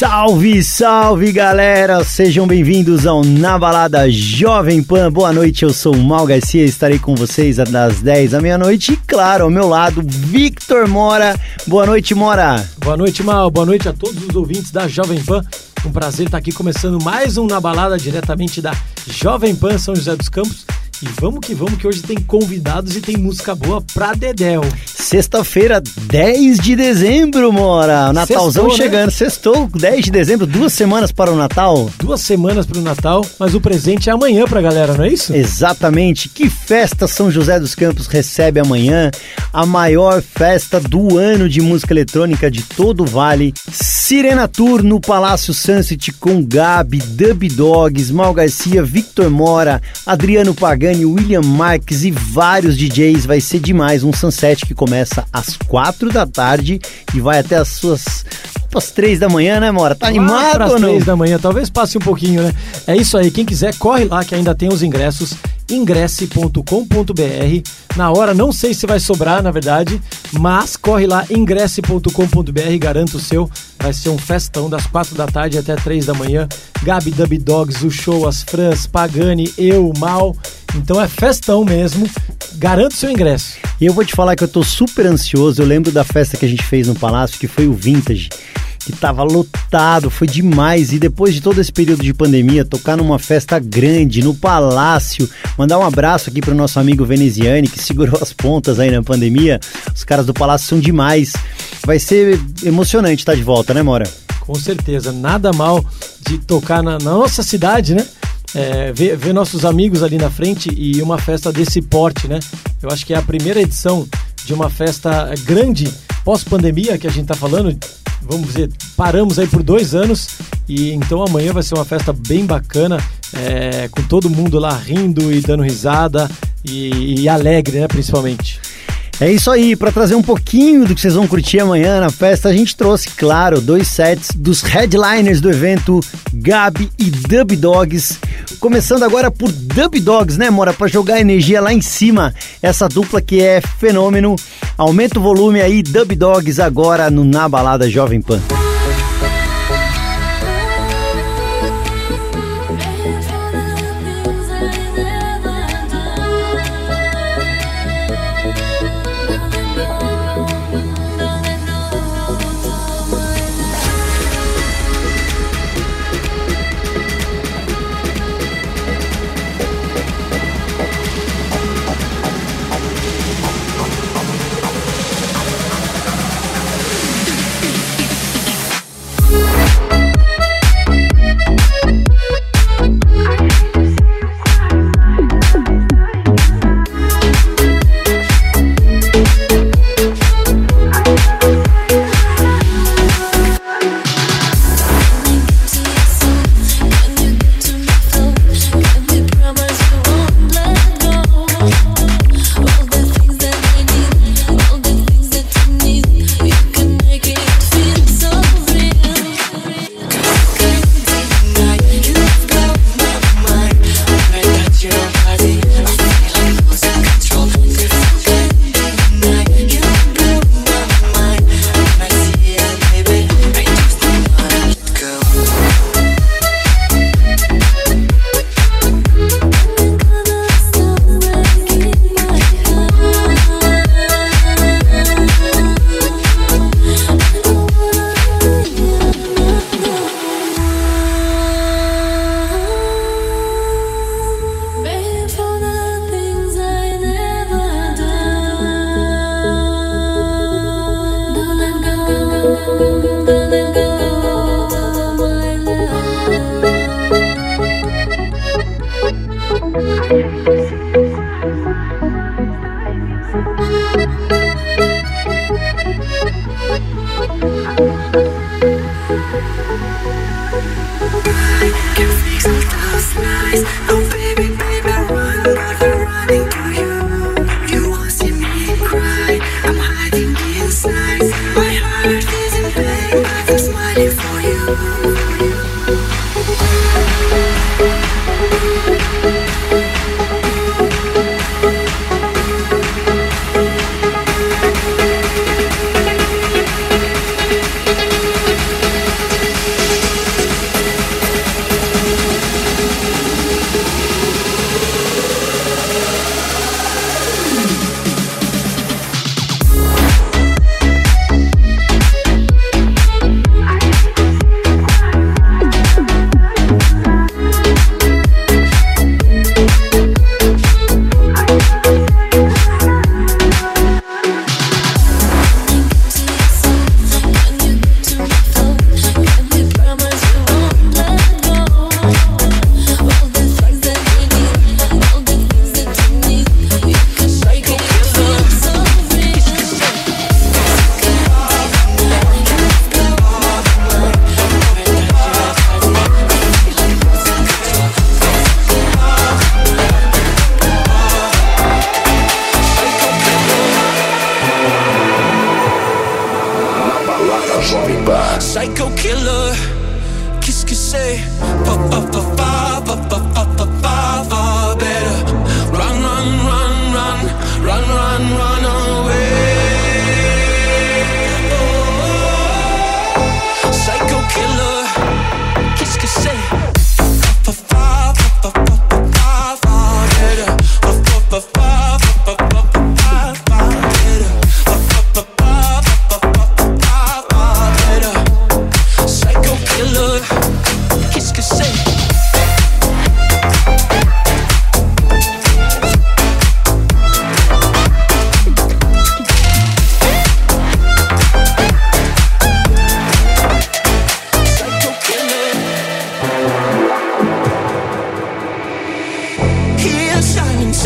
Salve, salve galera! Sejam bem-vindos ao Na Balada Jovem Pan. Boa noite, eu sou o Mal Garcia, estarei com vocês das 10 à meia-noite e, claro, ao meu lado, Victor Mora. Boa noite, Mora! Boa noite, Mal. Boa noite a todos os ouvintes da Jovem Pan. Um prazer estar aqui começando mais um Na Balada diretamente da Jovem Pan São José dos Campos. E vamos que vamos, que hoje tem convidados e tem música boa pra Dedéu. Sexta-feira, 10 de dezembro, Mora. Natalzão Sextou, chegando. Né? Sextou, 10 de dezembro, duas semanas para o Natal. Duas semanas para o Natal, mas o presente é amanhã pra galera, não é isso? Exatamente. Que festa São José dos Campos recebe amanhã? A maior festa do ano de música eletrônica de todo o Vale. Sirena Tour no Palácio Sunset com Gabi, Dub Dogs, Mal Garcia, Victor Mora, Adriano William Marques e vários DJs. Vai ser demais. Um sunset que começa às quatro da tarde e vai até as suas às três da manhã, né, Mora? Tá animado ou não? três da manhã, talvez passe um pouquinho, né? É isso aí, quem quiser, corre lá que ainda tem os ingressos ingresse.com.br. Na hora, não sei se vai sobrar, na verdade, mas corre lá, ingresse.com.br, garanto o seu. Vai ser um festão das quatro da tarde até três da manhã. Gabi Dub Dogs, o show, as Frans, Pagani, eu, Mal. Então é festão mesmo. Garanto seu ingresso. E eu vou te falar que eu tô super ansioso. Eu lembro da festa que a gente fez no Palácio, que foi o Vintage que tava lotado, foi demais. E depois de todo esse período de pandemia, tocar numa festa grande, no palácio, mandar um abraço aqui pro nosso amigo Veneziane, que segurou as pontas aí na pandemia. Os caras do palácio são demais. Vai ser emocionante estar de volta, né, Mora? Com certeza, nada mal de tocar na, na nossa cidade, né? É, ver, ver nossos amigos ali na frente e uma festa desse porte, né? Eu acho que é a primeira edição de uma festa grande pós-pandemia que a gente tá falando, vamos dizer, paramos aí por dois anos e então amanhã vai ser uma festa bem bacana, é, com todo mundo lá rindo e dando risada e, e alegre, né, principalmente. É isso aí, para trazer um pouquinho do que vocês vão curtir amanhã na festa, a gente trouxe, claro, dois sets dos headliners do evento, Gabi e Dub Dogs. Começando agora por Dub Dogs, né, Mora? Para jogar energia lá em cima. Essa dupla que é fenômeno. Aumenta o volume aí, Dub Dogs agora no Na Balada Jovem Pan.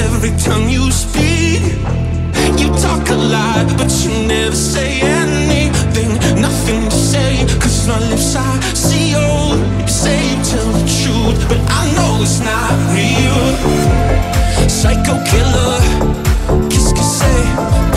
every time you speak. You talk a lot, but you never say anything. Nothing to say, cause my lips are sealed. You say you tell the truth, but I know it's not real. Psycho killer, kiss, kiss, say.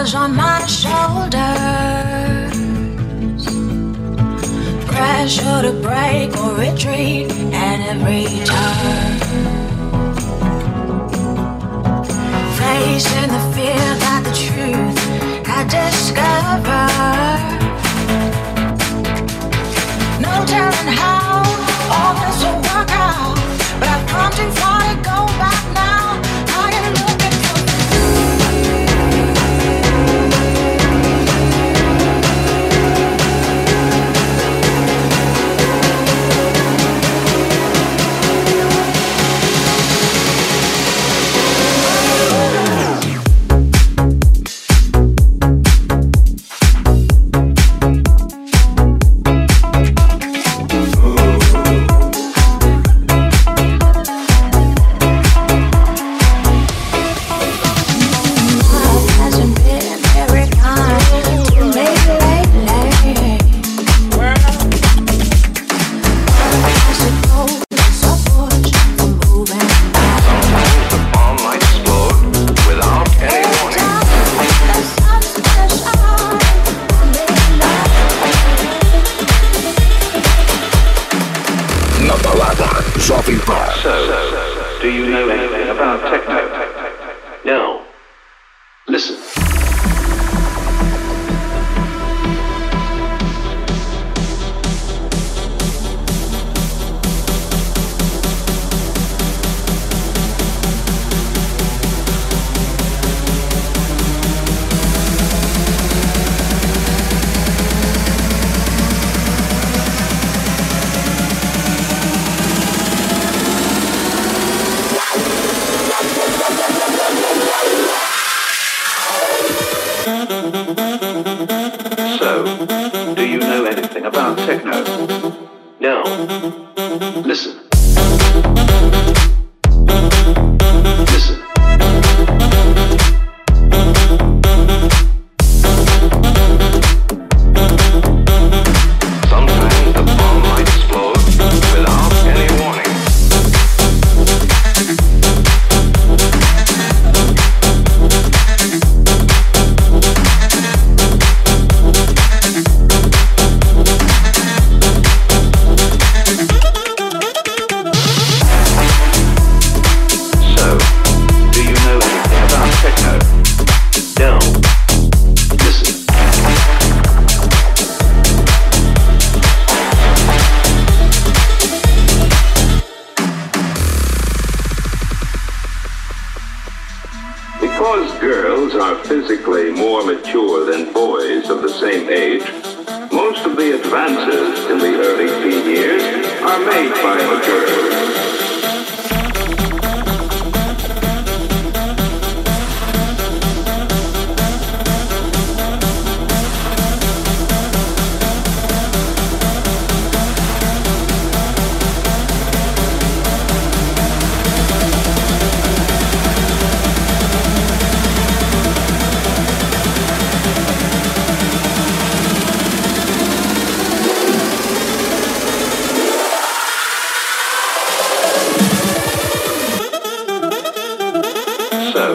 was on my shoulders. Pressure to break or retreat at every turn. Facing the fear that the truth I discovered. No telling how all this will work out, but I've come too far to go.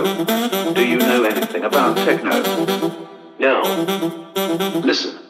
Do you know anything about techno? No. Listen.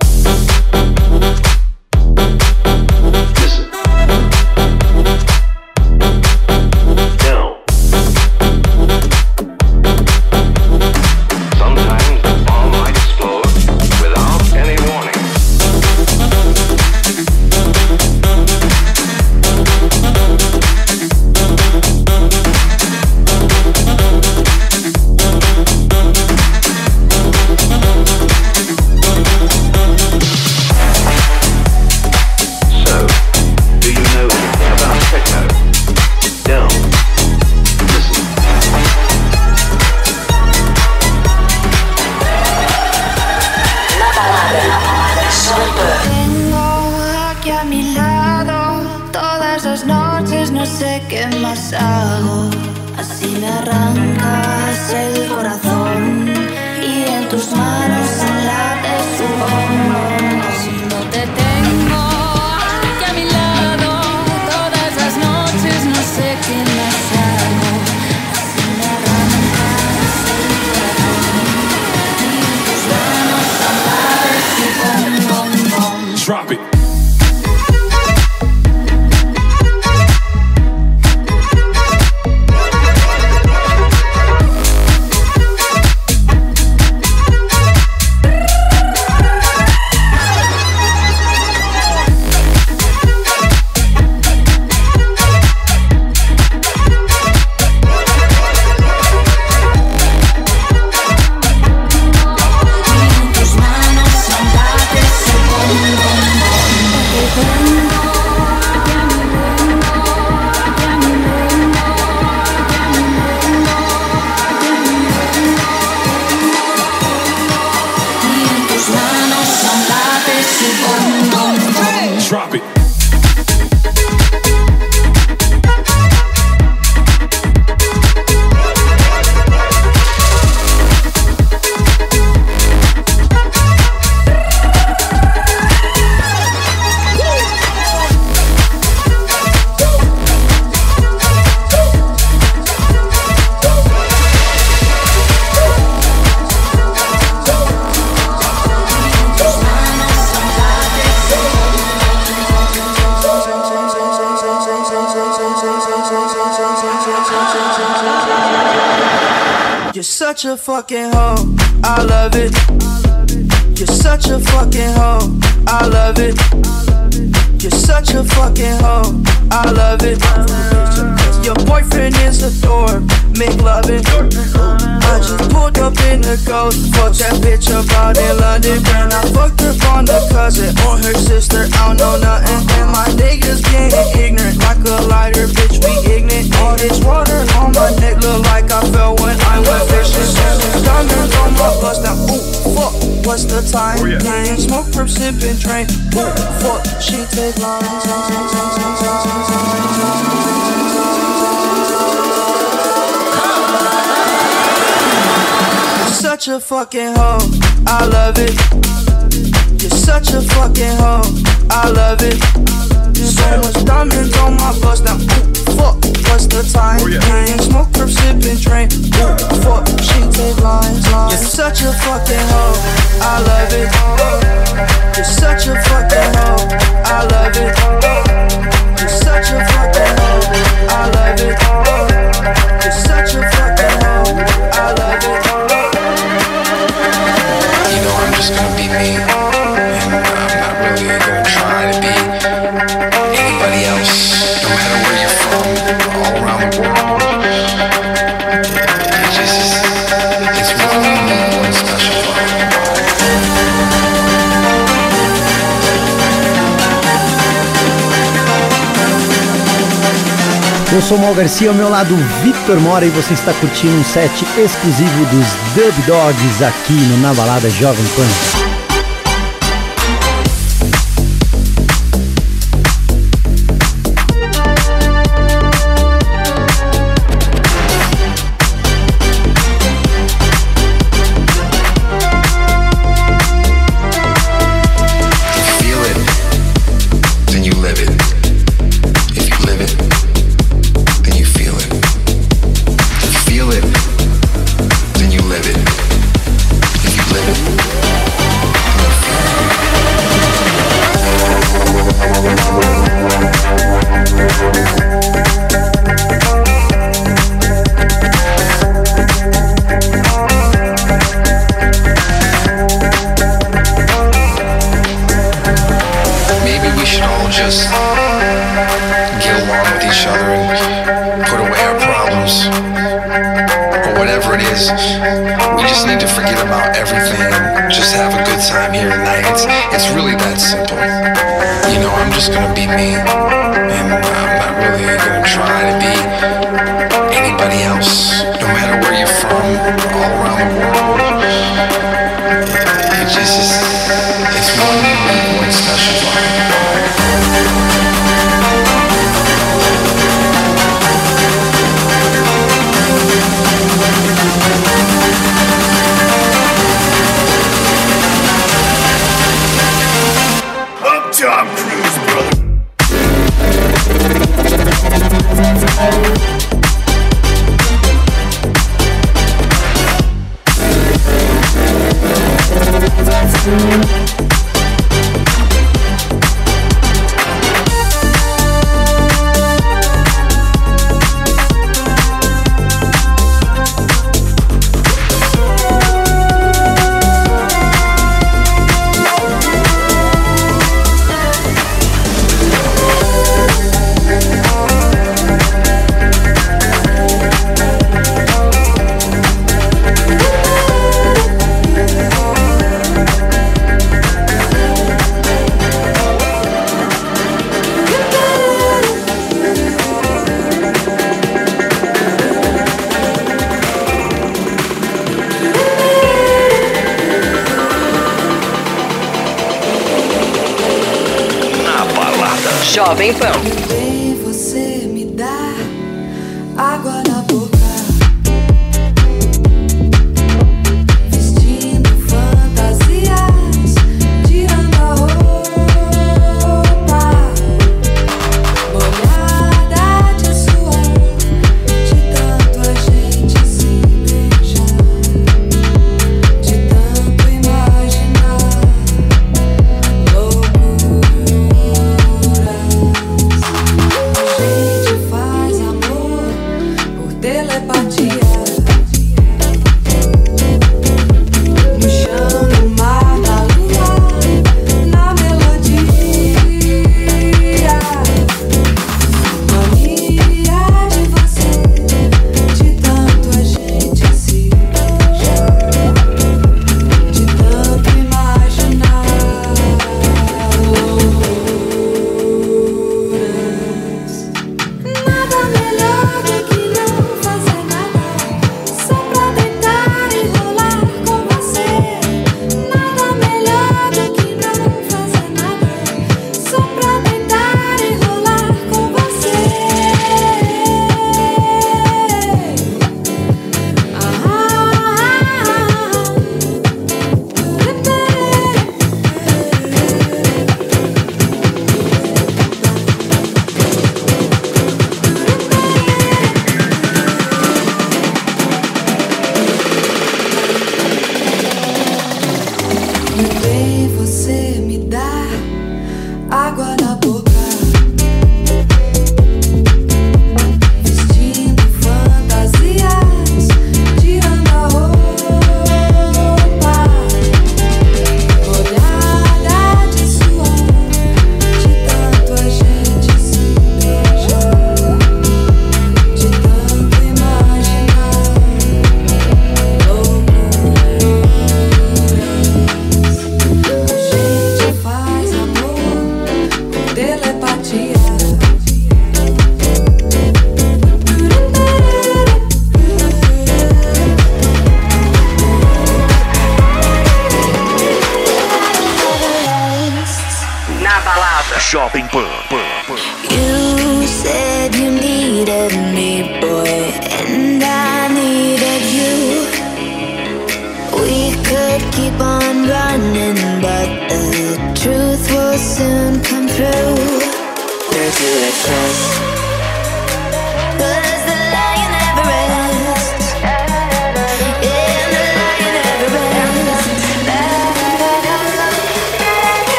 such a fucking hoe. I love it. So much diamonds on my bust now. Ooh, fuck, what's the time? Oh, yeah. Playing smoke, curb, sipping, drink. Ooh, fuck, she take lines, lines. You're such a fucking hoe. I love it. You're such a fucking hoe. I love it. You're such a fucking hoe. I love it. You're such a fucking hoe. I love it. You know I'm just gonna be me. sou Mal Garcia, ao meu lado Victor Mora e você está curtindo um set exclusivo dos Dub Dogs aqui no Na Balada Jovem Pan.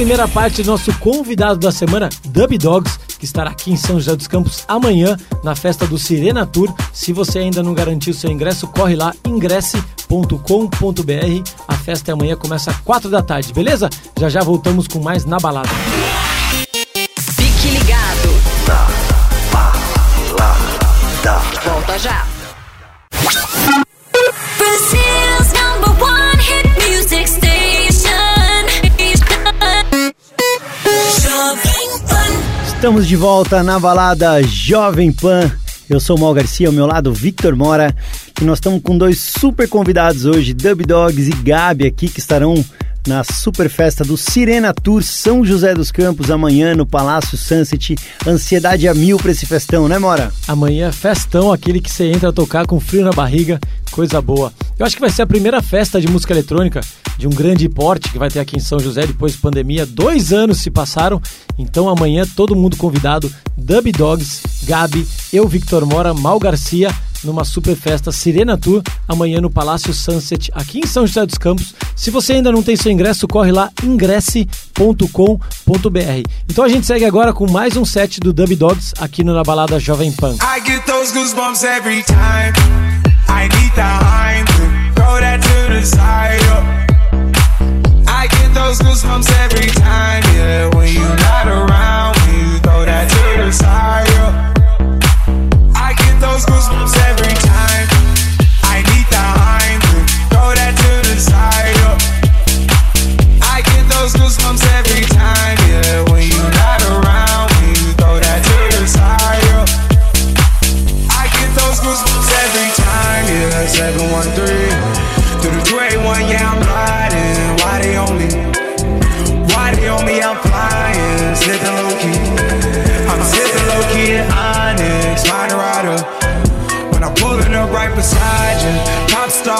Primeira parte do nosso convidado da semana, Dub Dogs, que estará aqui em São José dos Campos amanhã na festa do Sirena Tour. Se você ainda não garantiu seu ingresso, corre lá, ingresse.com.br. A festa é amanhã, começa às 4 da tarde, beleza? Já já voltamos com mais na balada. Fique ligado. Volta já. Estamos de volta na balada Jovem Pan. Eu sou o Mal Garcia, ao meu lado Victor Mora. E nós estamos com dois super convidados hoje, Dub Dogs e Gabi aqui, que estarão na super festa do Sirena Tour São José dos Campos amanhã no Palácio Sunset. Ansiedade a mil pra esse festão, né, Mora? Amanhã é festão, aquele que você entra a tocar com frio na barriga, coisa boa. Eu acho que vai ser a primeira festa de música eletrônica de um grande porte que vai ter aqui em São José depois da pandemia. Dois anos se passaram, então amanhã todo mundo convidado. Dub Dogs, Gabi, eu, Victor Mora, Mal Garcia, numa super festa Sirena Tour, amanhã no Palácio Sunset, aqui em São José dos Campos. Se você ainda não tem seu ingresso, corre lá, ingresse.com.br. Então a gente segue agora com mais um set do Dub Dogs aqui Na Balada Jovem Pan. I the Heinz, throw that to the side. yo. I get those goosebumps every time, yeah. When you're not around,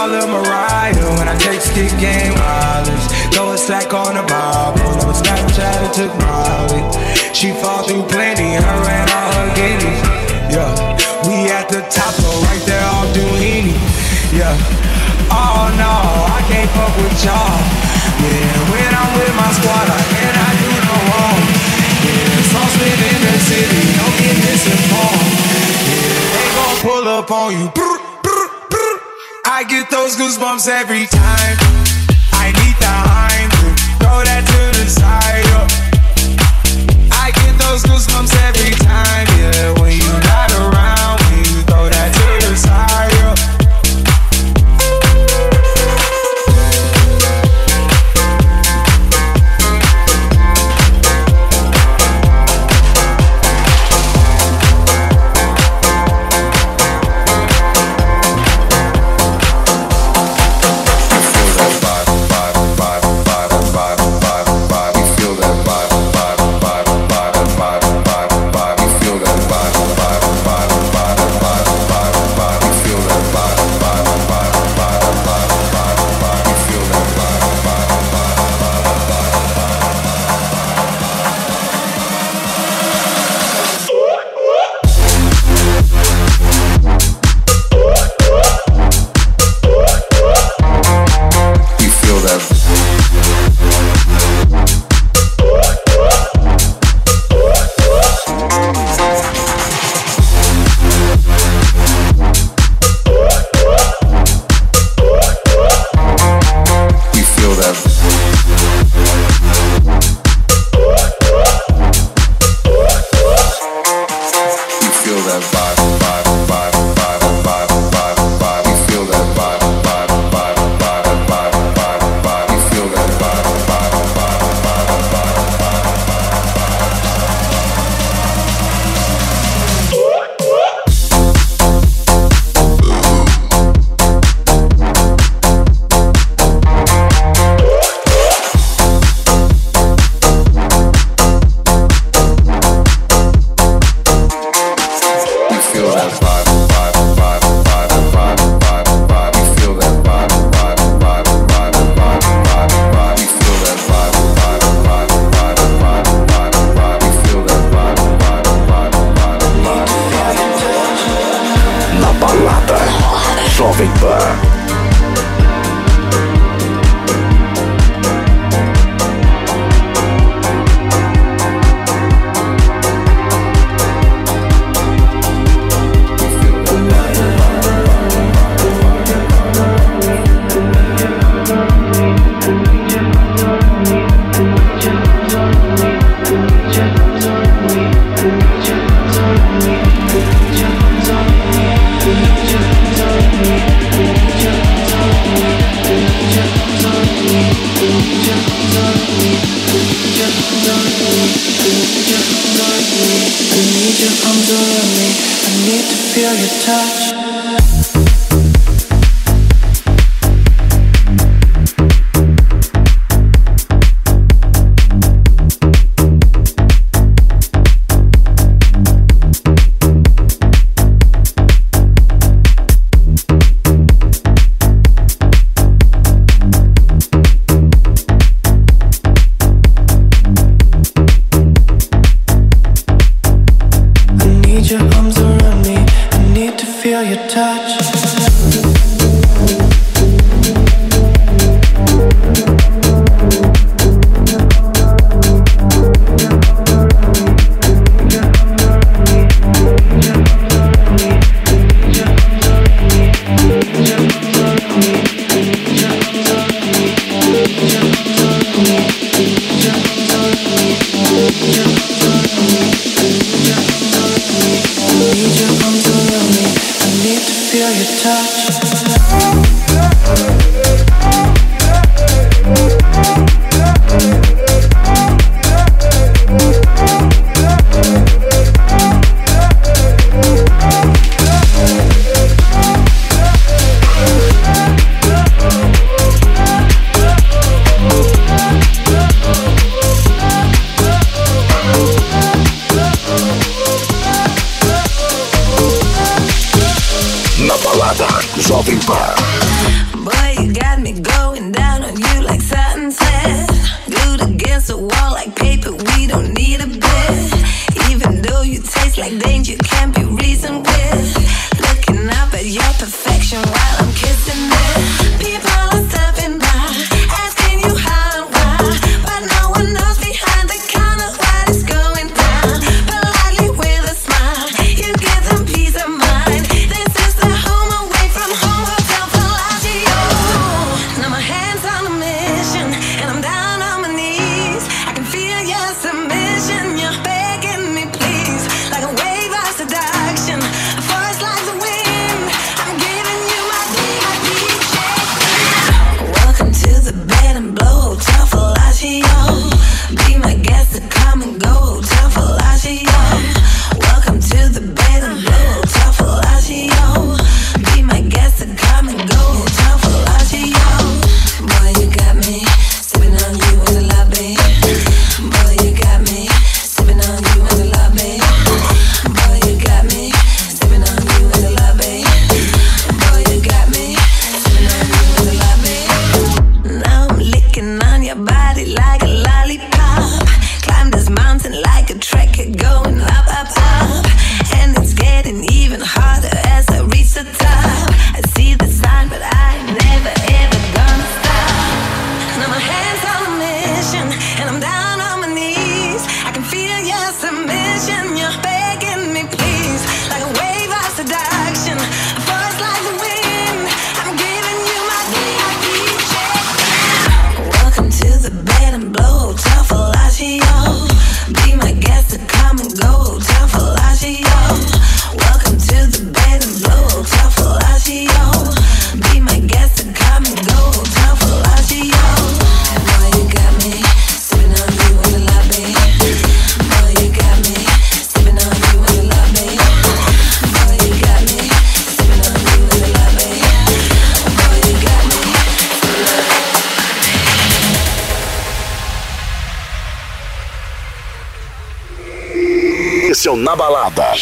star Lil Mariah. When I take stick game wireless, throw a stack on the Bible. Never Snapchat and took Molly. She fall through plenty, her and all her guineas. Yeah, we at the top, so right there off Duini. Yeah, oh no, I can't fuck with y'all. Yeah, when I'm with my squad, I cannot do no wrong. Yeah, sauce live in the city, don't get misinformed. Yeah, they gon' pull up on you. I get those goosebumps every time. I need the Heim, throw that to the side. yeah. I get those goosebumps every time, yeah. When you not around, feel your touch. Na Balada.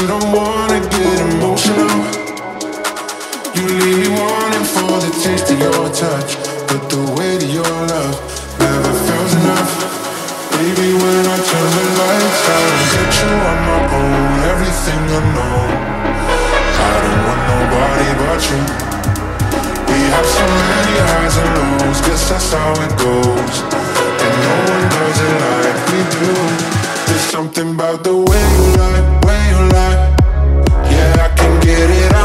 you don't wanna get emotional. You leave me wanting for the taste of your touch, but the weight of your love never feels enough. Baby, when I turn the lights out and get you on my own, everything I know. I don't want nobody but you. We have so many highs and lows, guess that's how it goes. And no one does it like we do. There's something about the way you lie get it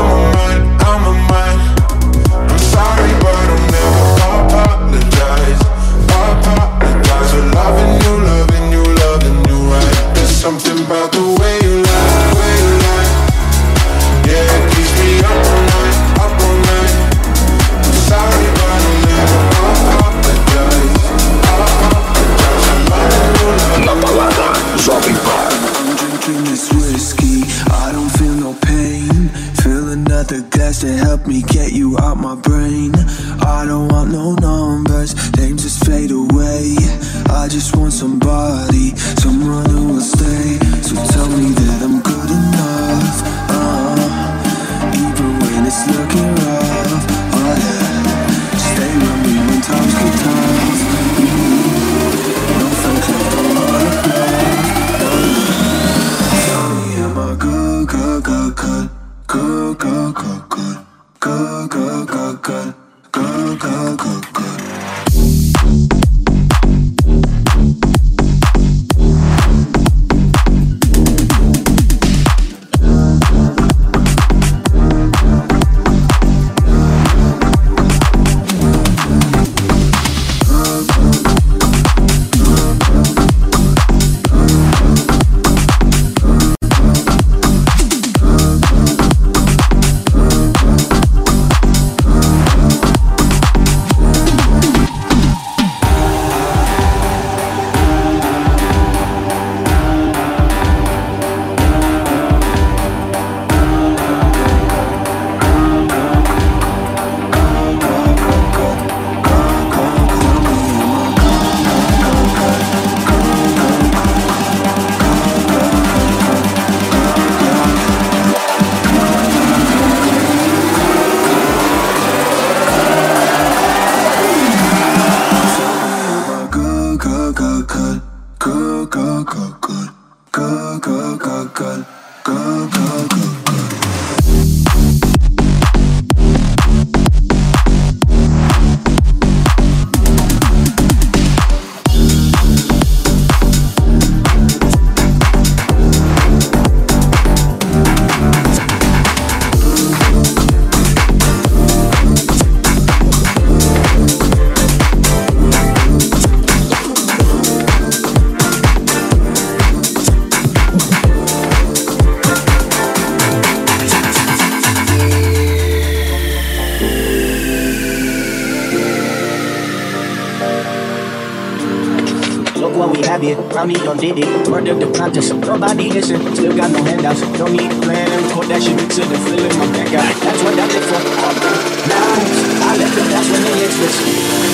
did it. Murder the practice, nobody listen. Still got no handouts, don't need plan. Put that shit into the fill in my back out. That's what I live for. Nice, I left it, that's when they exist.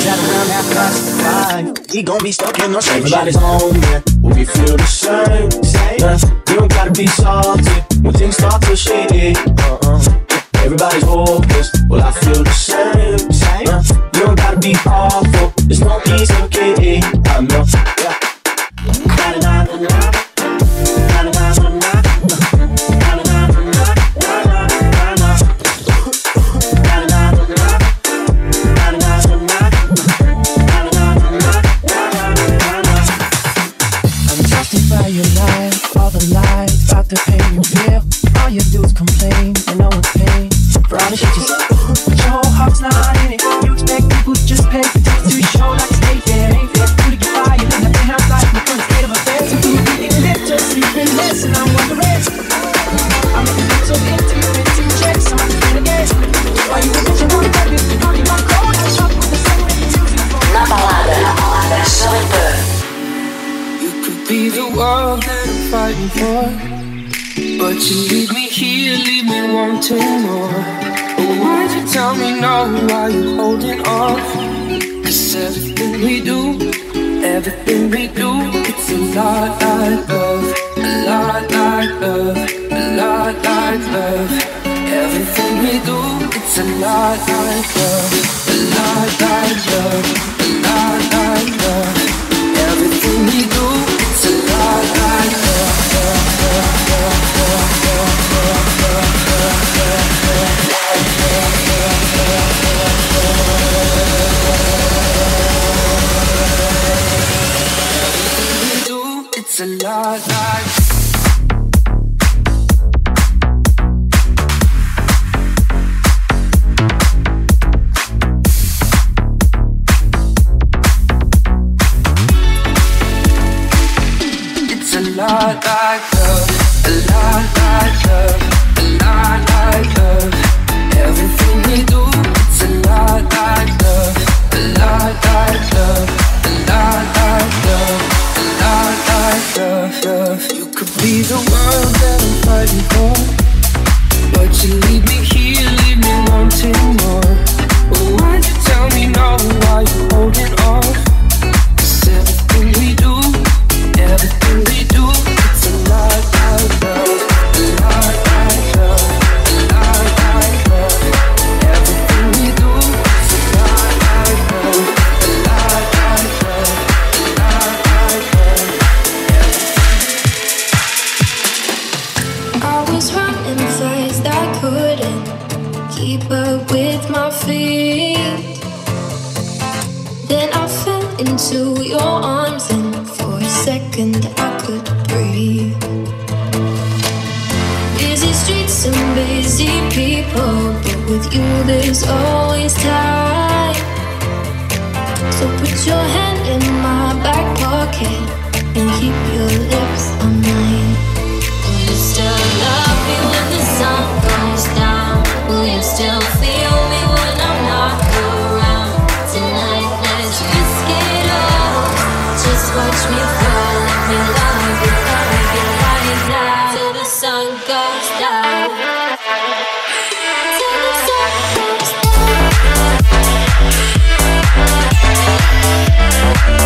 Sat around half past five, we gon' be stuck in the same Everybody's home, yeah, we feel the same. Same, you don't gotta be salty when things start to shady. Uh-uh. Everybody's hopeless, well I feel the same. Same, uh, you don't gotta be awful. There's no peace, okay? I know, your whole heart's not in it. You expect people to just pay for tickets to your show like it's ain't fair, ain't fair. You to get fired in the penthouse life in the current state of affairs. You do it lip to sleeping less, and I'm wondering. I'm making it so empty, empty checks, I'm just gonna guess. Why you bitching on the baby? Don't need my clothes, I'm up with the same music. Na balada, na balada, Jovem Pan. be the world that I'm fighting for. But you leave me here, leave me wanting more. But why'd you tell me no? Why you holding off? Cause everything we do, everything we do, it's a lot like love, a lot like love, a lot like love. Everything we do, it's a lot like love, a lot like love,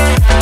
Yeah.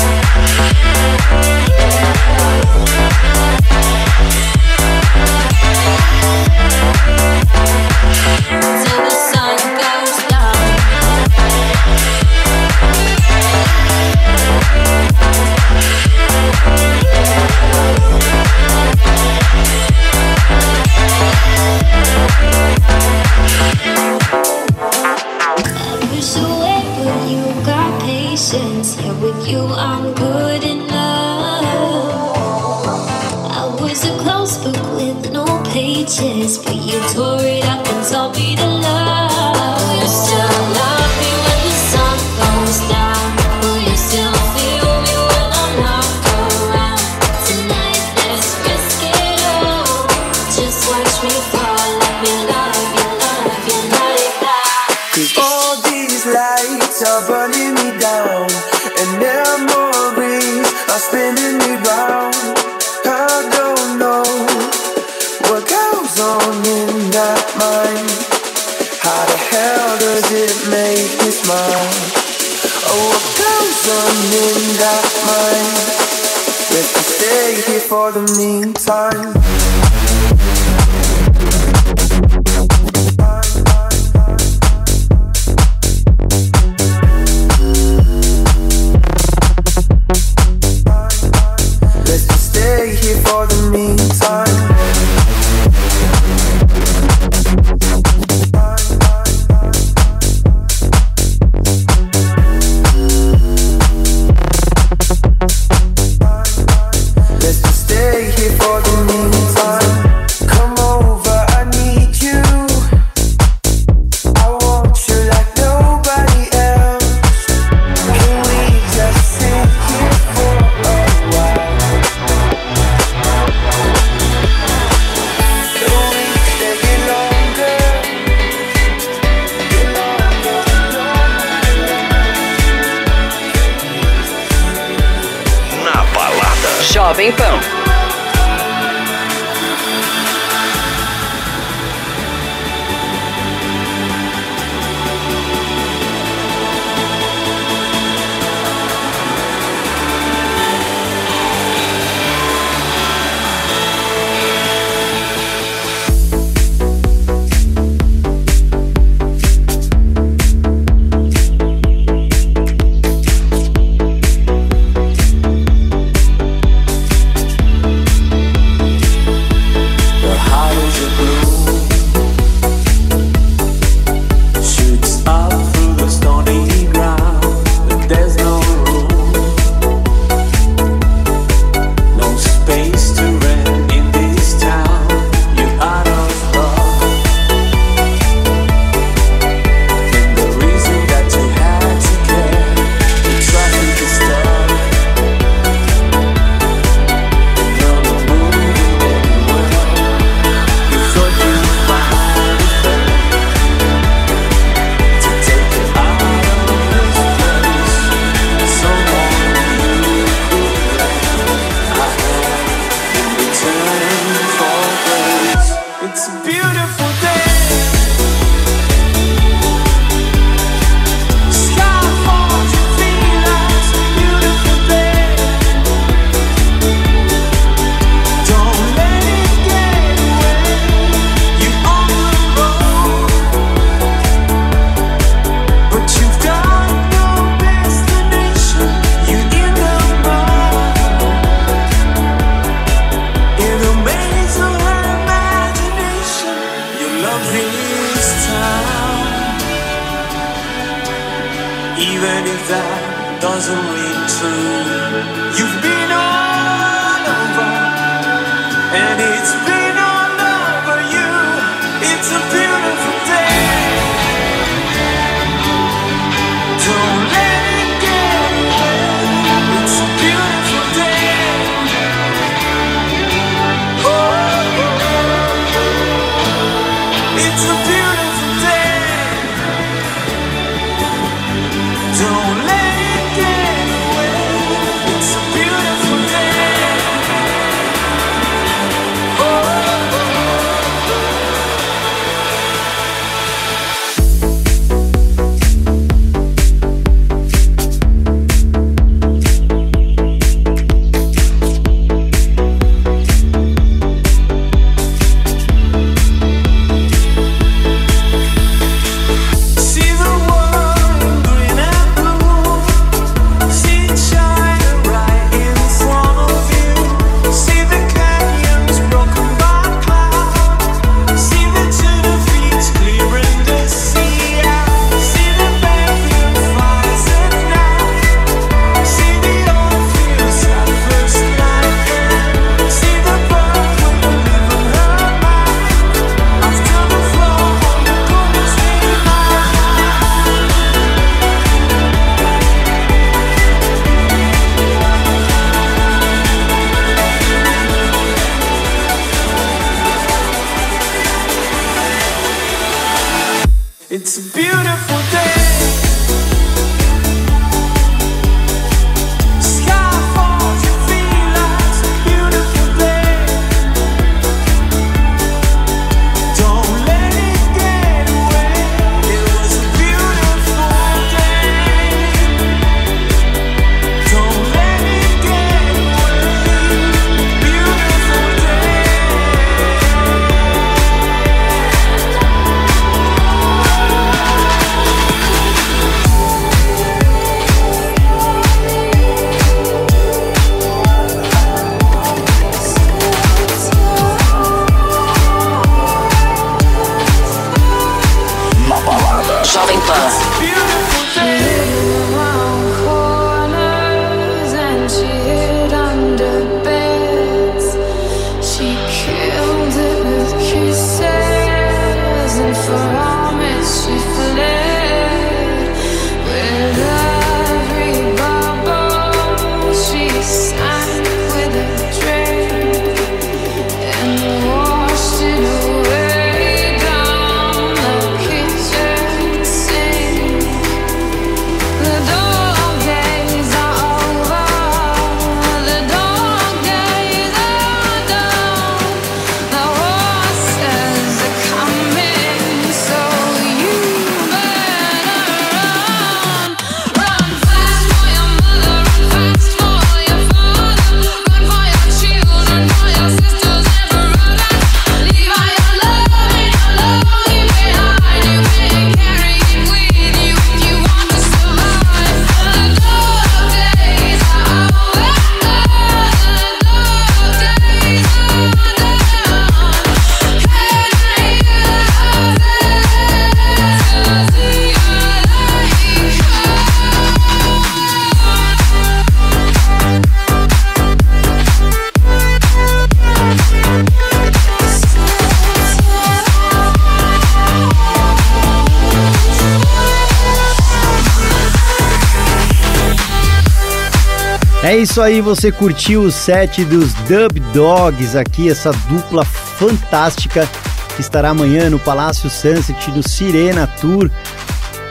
Aí, você curtiu o set dos Dub Dogs aqui, essa dupla fantástica que estará amanhã no Palácio Sunset do Sirena Tour.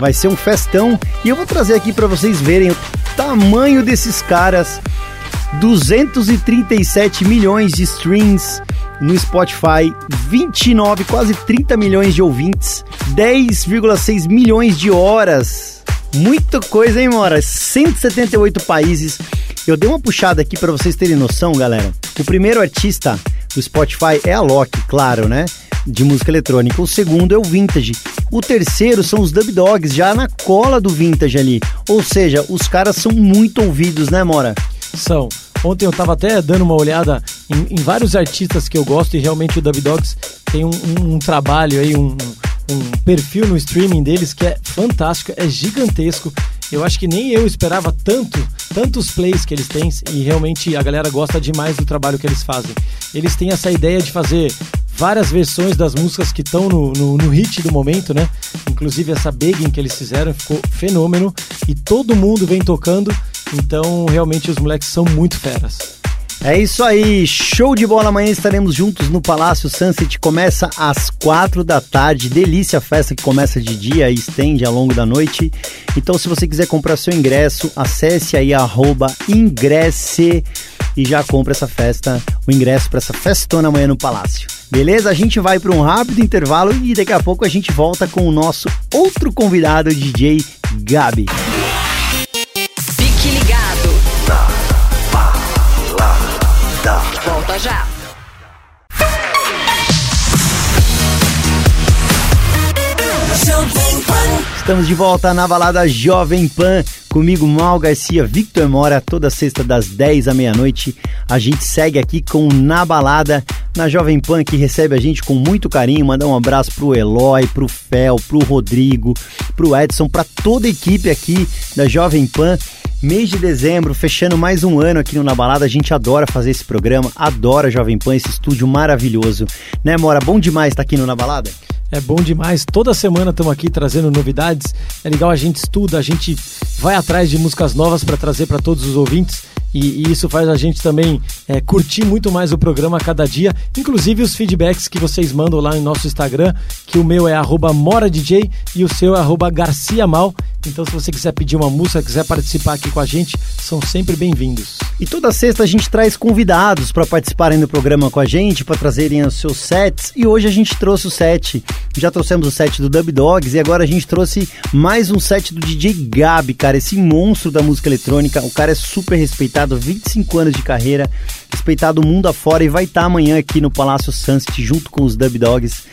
Vai ser um festão e eu vou trazer aqui para vocês verem o tamanho desses caras. 237 milhões de streams no Spotify, 29, quase 30 milhões de ouvintes, 10,6 milhões de horas. Muita coisa, hein, Mora? 178 países. Eu dei uma puxada aqui para vocês terem noção, galera. O primeiro artista do Spotify é a Loki, claro, né? De música eletrônica. O segundo é o Vintage. O terceiro são os Dub Dogs, já na cola do Vintage ali. Ou seja, os caras são muito ouvidos, né, Mora? São. Ontem eu tava até dando uma olhada em, em vários artistas que eu gosto e realmente o Dub Dogs tem um, um- um trabalho aí, um, um perfil no streaming deles que é fantástico, é gigantesco Eu acho que nem eu esperava tanto, tantos plays que eles têm e realmente a galera gosta demais do trabalho que eles fazem. Eles têm essa ideia de fazer várias versões das músicas que estão no, no, no, hit do momento, né? Inclusive essa Begging que eles fizeram ficou fenômeno e todo mundo vem tocando, então realmente os moleques são muito feras. É isso aí, show de bola. Amanhã estaremos juntos no Palácio Sunset. Começa às quatro da tarde. Delícia a festa que começa de dia e estende ao longo da noite. Então, se você quiser comprar seu ingresso, acesse aí ingresse e já compra essa festa, o ingresso para essa festona amanhã no Palácio. Beleza? A gente vai para um rápido intervalo e daqui a pouco a gente volta com o nosso outro convidado, DJ Gabi. Volta já. Estamos de volta na balada Jovem Pan. Comigo, Mal Garcia, Victor Mora, toda sexta das 10 à meia-noite. A gente segue aqui com Na Balada, na Jovem Pan, que recebe a gente com muito carinho. Mandar um abraço pro Eloy, pro Fel, pro Rodrigo, pro Edson, para toda a equipe aqui da Jovem Pan. Mês de dezembro, fechando mais um ano aqui no Na Balada. A gente adora fazer esse programa, adora Jovem Pan, esse estúdio maravilhoso. Né, Mora? Bom demais estar aqui no Na Balada? É bom demais. Toda semana estamos aqui trazendo novidades. É legal, a gente estuda, a gente vai atrás de músicas novas para trazer para todos os ouvintes. E, e, isso faz a gente também é, curtir muito mais o programa a cada dia, inclusive os feedbacks que vocês mandam lá no nosso Instagram, que o meu é moradj e o seu é garciamal. Então, se você quiser pedir uma música, quiser participar aqui com a gente, são sempre bem-vindos. E toda sexta a gente traz convidados para participarem do programa com a gente, para trazerem os seus sets. E hoje a gente trouxe o set, já trouxemos o set do Dub Dogs e agora a gente trouxe mais um set do DJ Gabi, cara, esse monstro da música eletrônica. O cara é super respeitado, 25 anos de carreira, respeitado o mundo afora e vai estar tá amanhã aqui no Palácio Sunset junto com os Dub Dogs.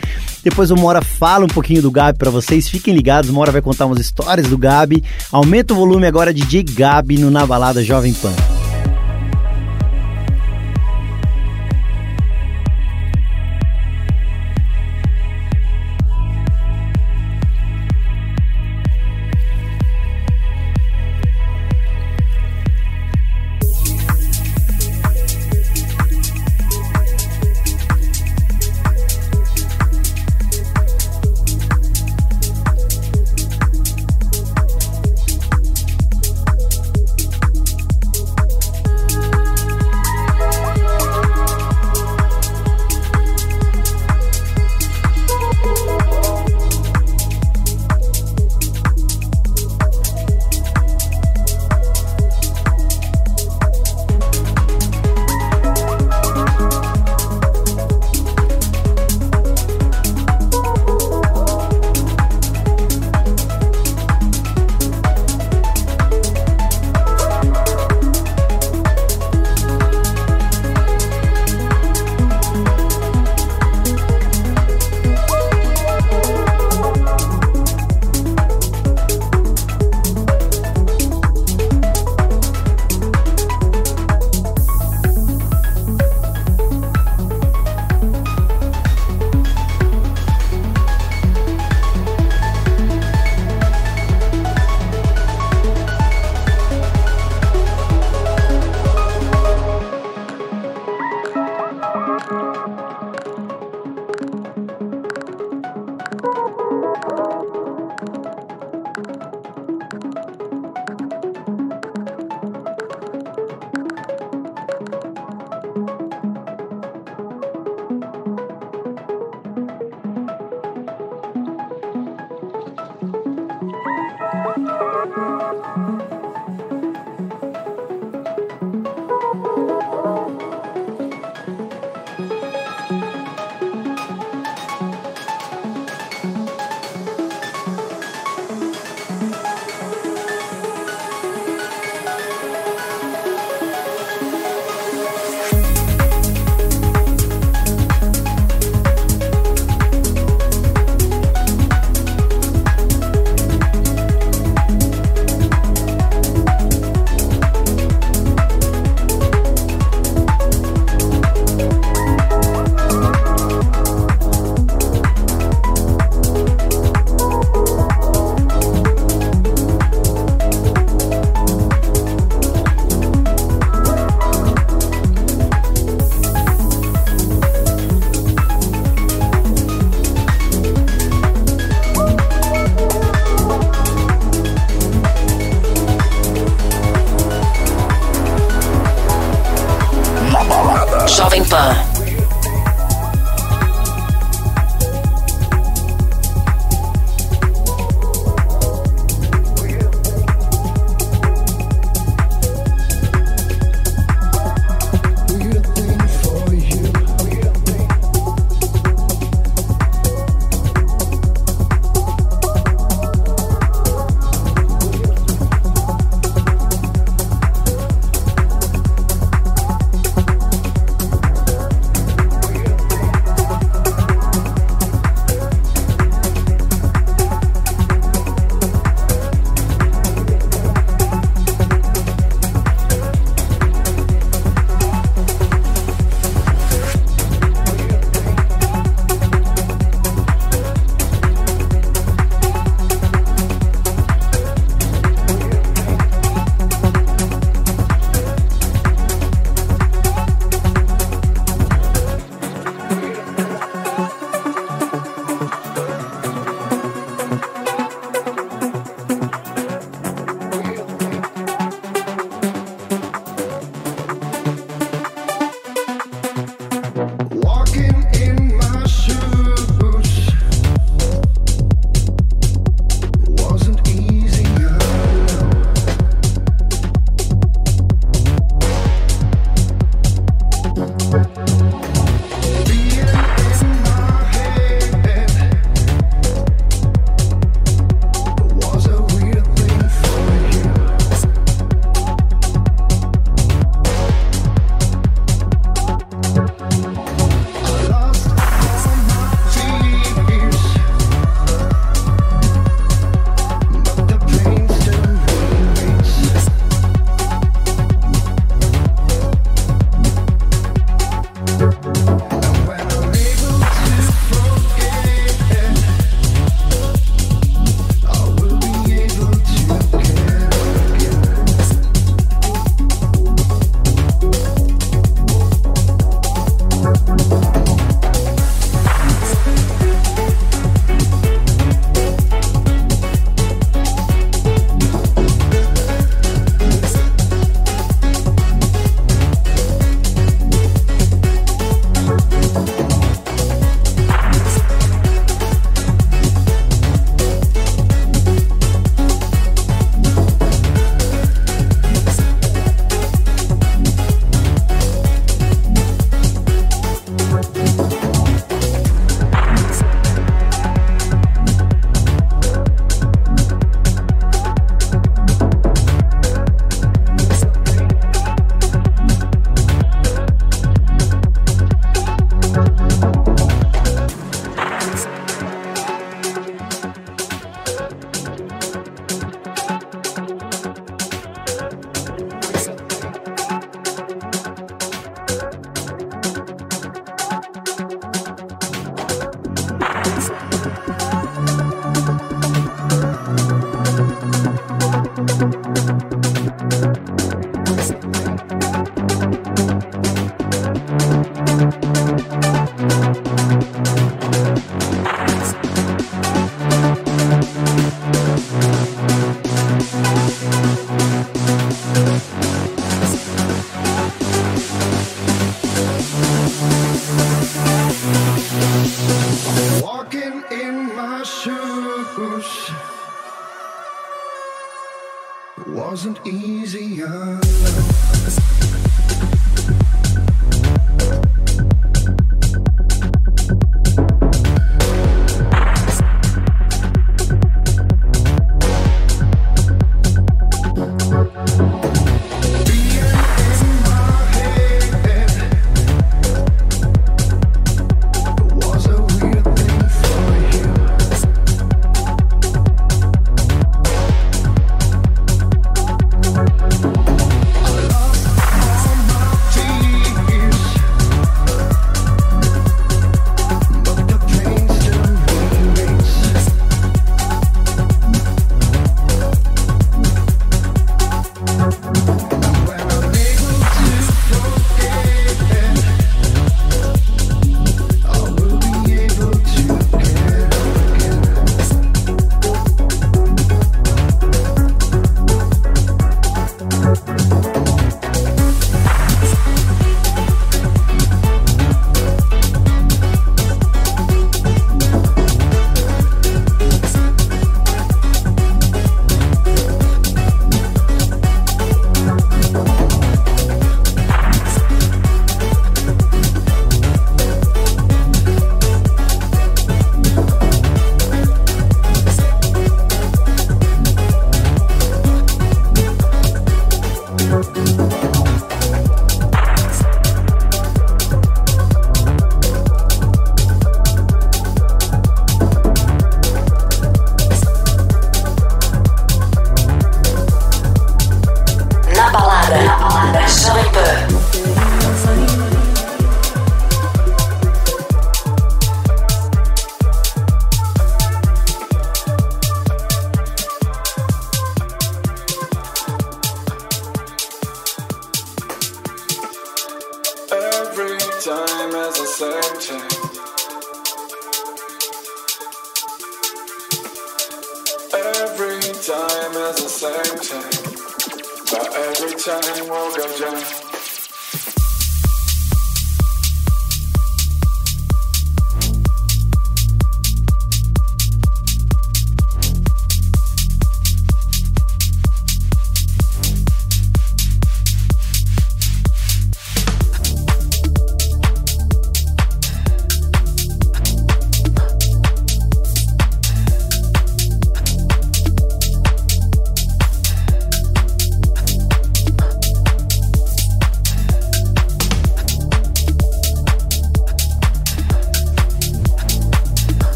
Depois o Mora fala um pouquinho do Gabi para vocês. Fiquem ligados, Mora vai contar umas histórias do Gabi. Aumenta o volume agora DJ Gabi no Na Balada Jovem Pan.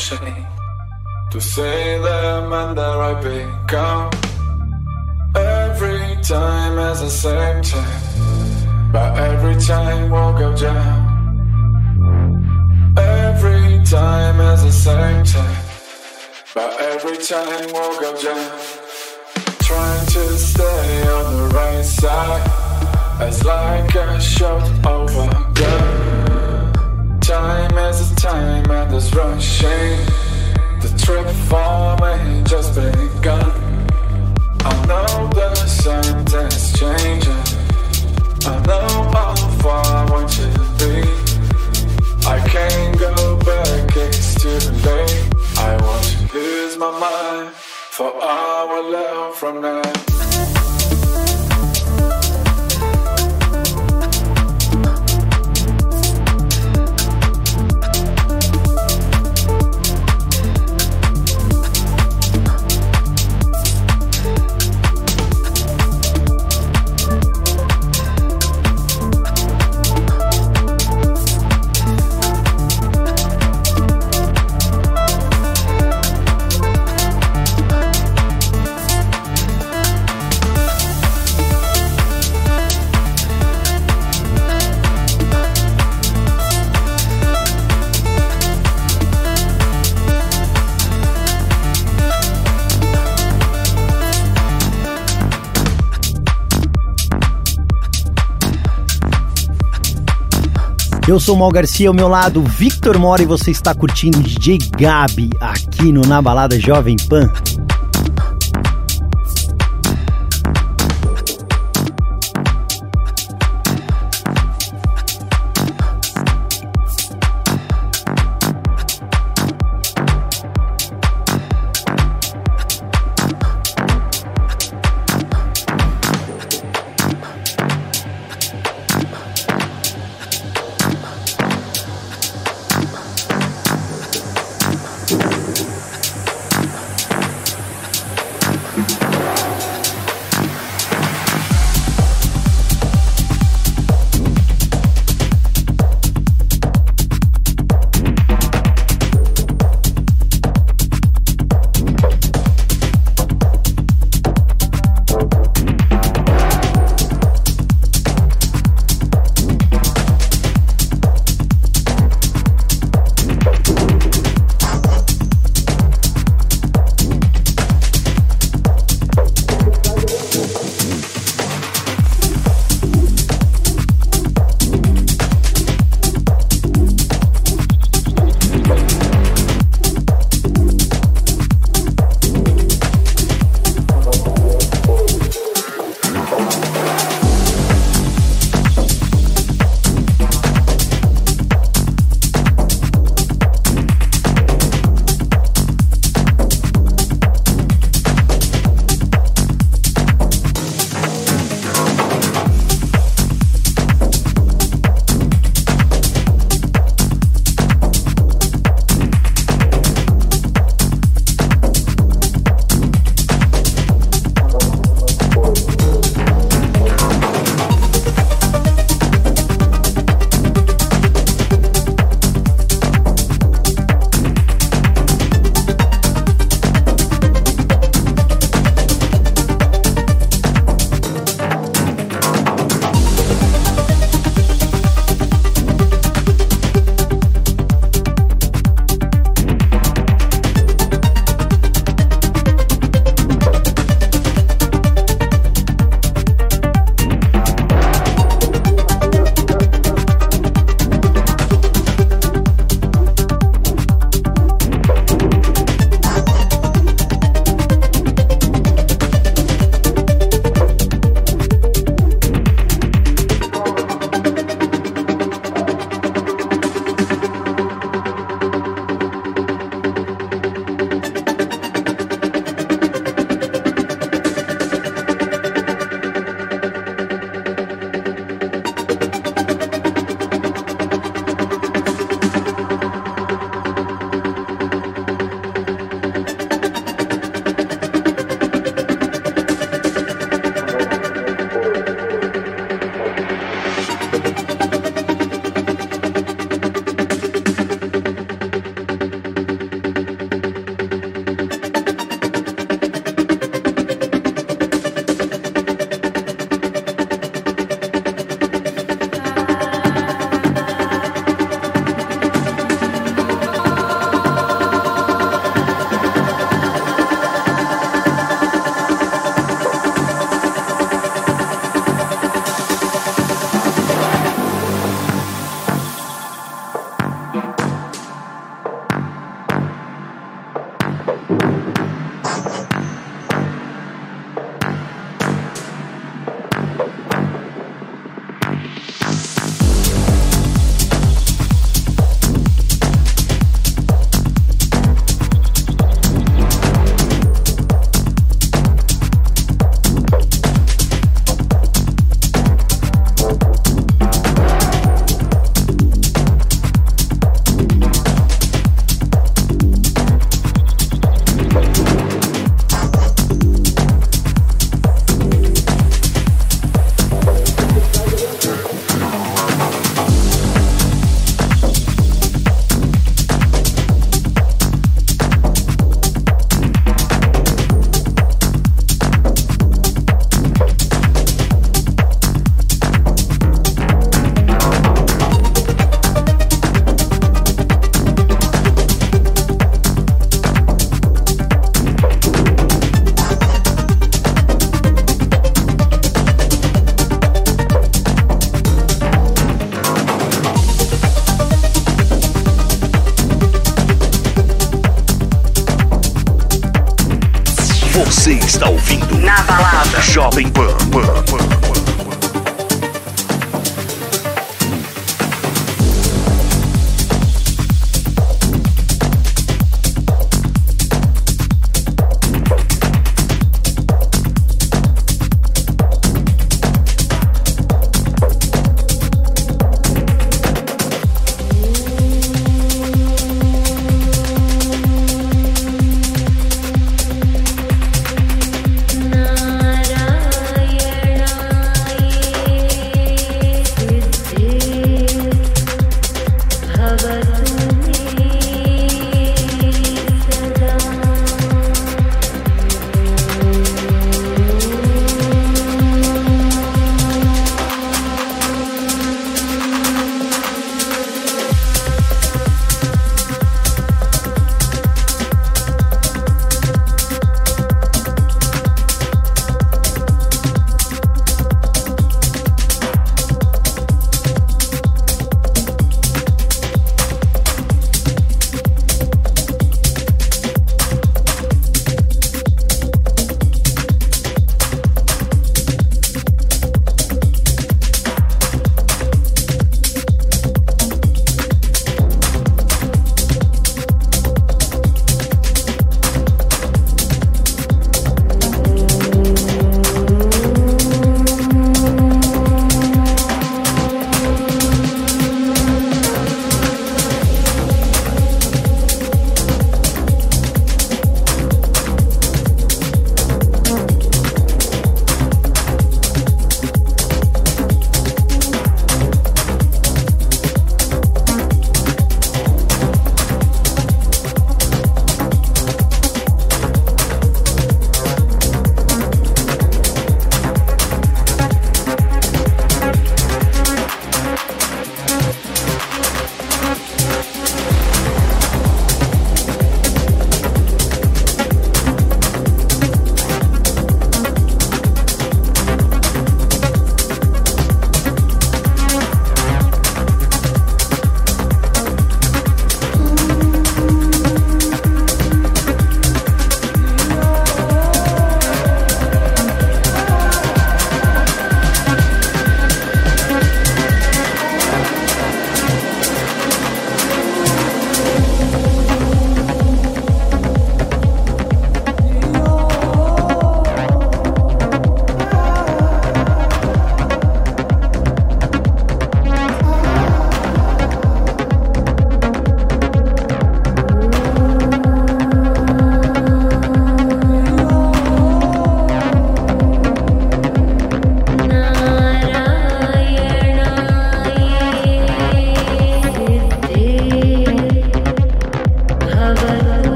To see the man that I become. Every time is the same time, but every time will go down. Every time is the same time, but every time will go down. Trying to stay on the right side, as like a shot over gun. Time is a time and it's rushing. The trip for me just begun. I know the something's changing. I know how far I want you to be. I can't go back, it's too late. I want to lose my mind for our love from now. Eu sou Mal Garcia, ao meu lado Victor Mora e você está curtindo DJ Gabi aqui no Na Balada Jovem Pan.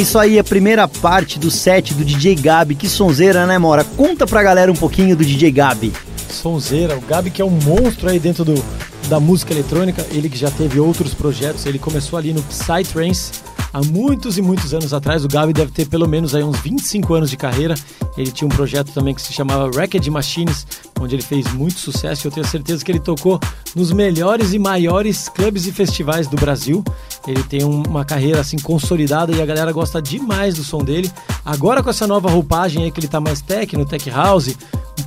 Isso aí, a primeira parte do set do DJ Gabi. Que sonzeira, né, Mora? Conta pra galera um pouquinho do DJ Gabi. Sonzeira, o Gabi que é um monstro aí dentro do, da música eletrônica, ele que já teve outros projetos, ele começou ali no Psytrance há muitos e muitos anos atrás. O Gabi deve ter pelo menos aí uns 25 anos de carreira. Ele tinha um projeto também que se chamava Record Machines, onde ele fez muito sucesso eu tenho certeza que ele tocou nos melhores e maiores clubes e festivais do Brasil. Ele tem uma carreira assim consolidada e a galera gosta demais do som dele. Agora com essa nova roupagem aí que ele tá mais techno, tech house,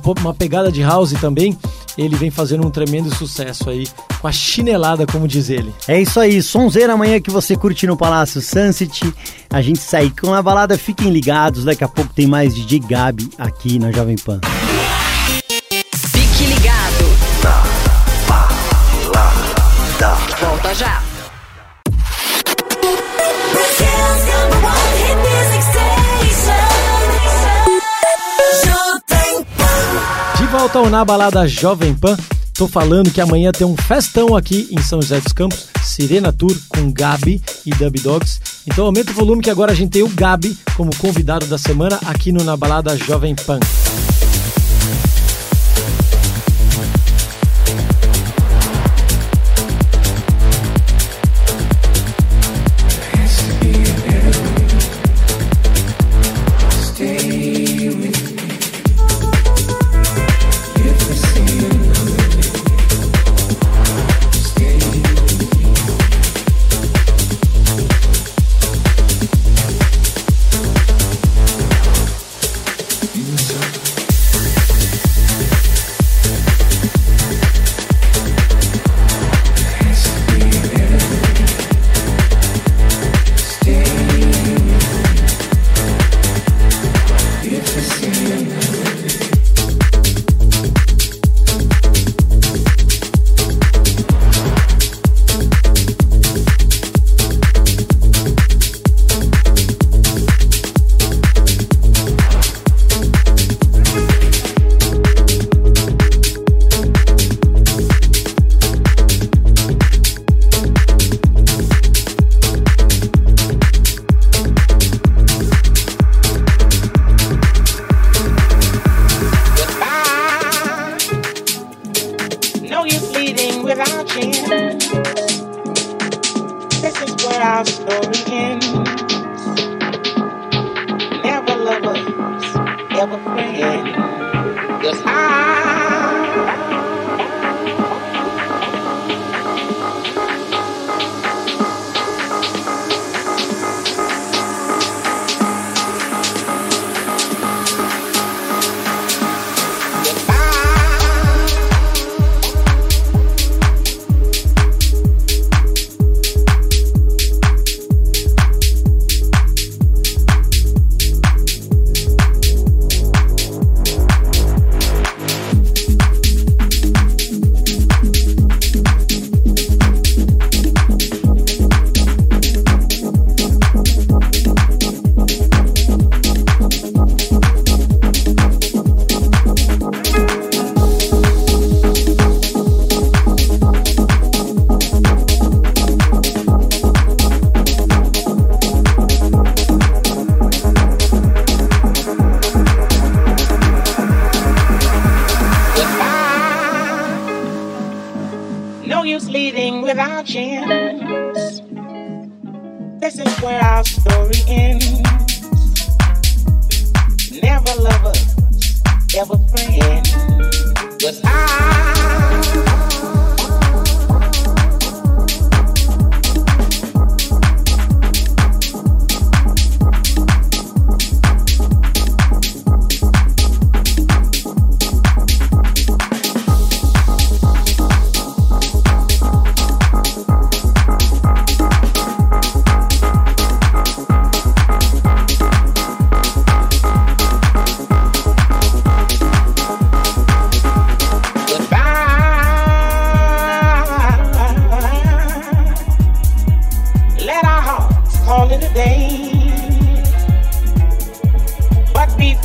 uma pegada de house também, ele vem fazendo um tremendo sucesso aí, com a chinelada, como diz ele. É isso aí, sonzeira amanhã que você curte no Palácio Sunset. A gente sai com a balada, fiquem ligados, daqui a pouco tem mais DJ Gabi aqui na Jovem Pan. Fique ligado. Na balada. Volta já. Volta Na Balada Jovem Pan, tô falando que amanhã tem um festão aqui em São José dos Campos, Sirena Tour com Gabi e Dub Dogs. Então aumenta o volume que agora a gente tem o Gabi como convidado da semana aqui no Na Balada Jovem Pan.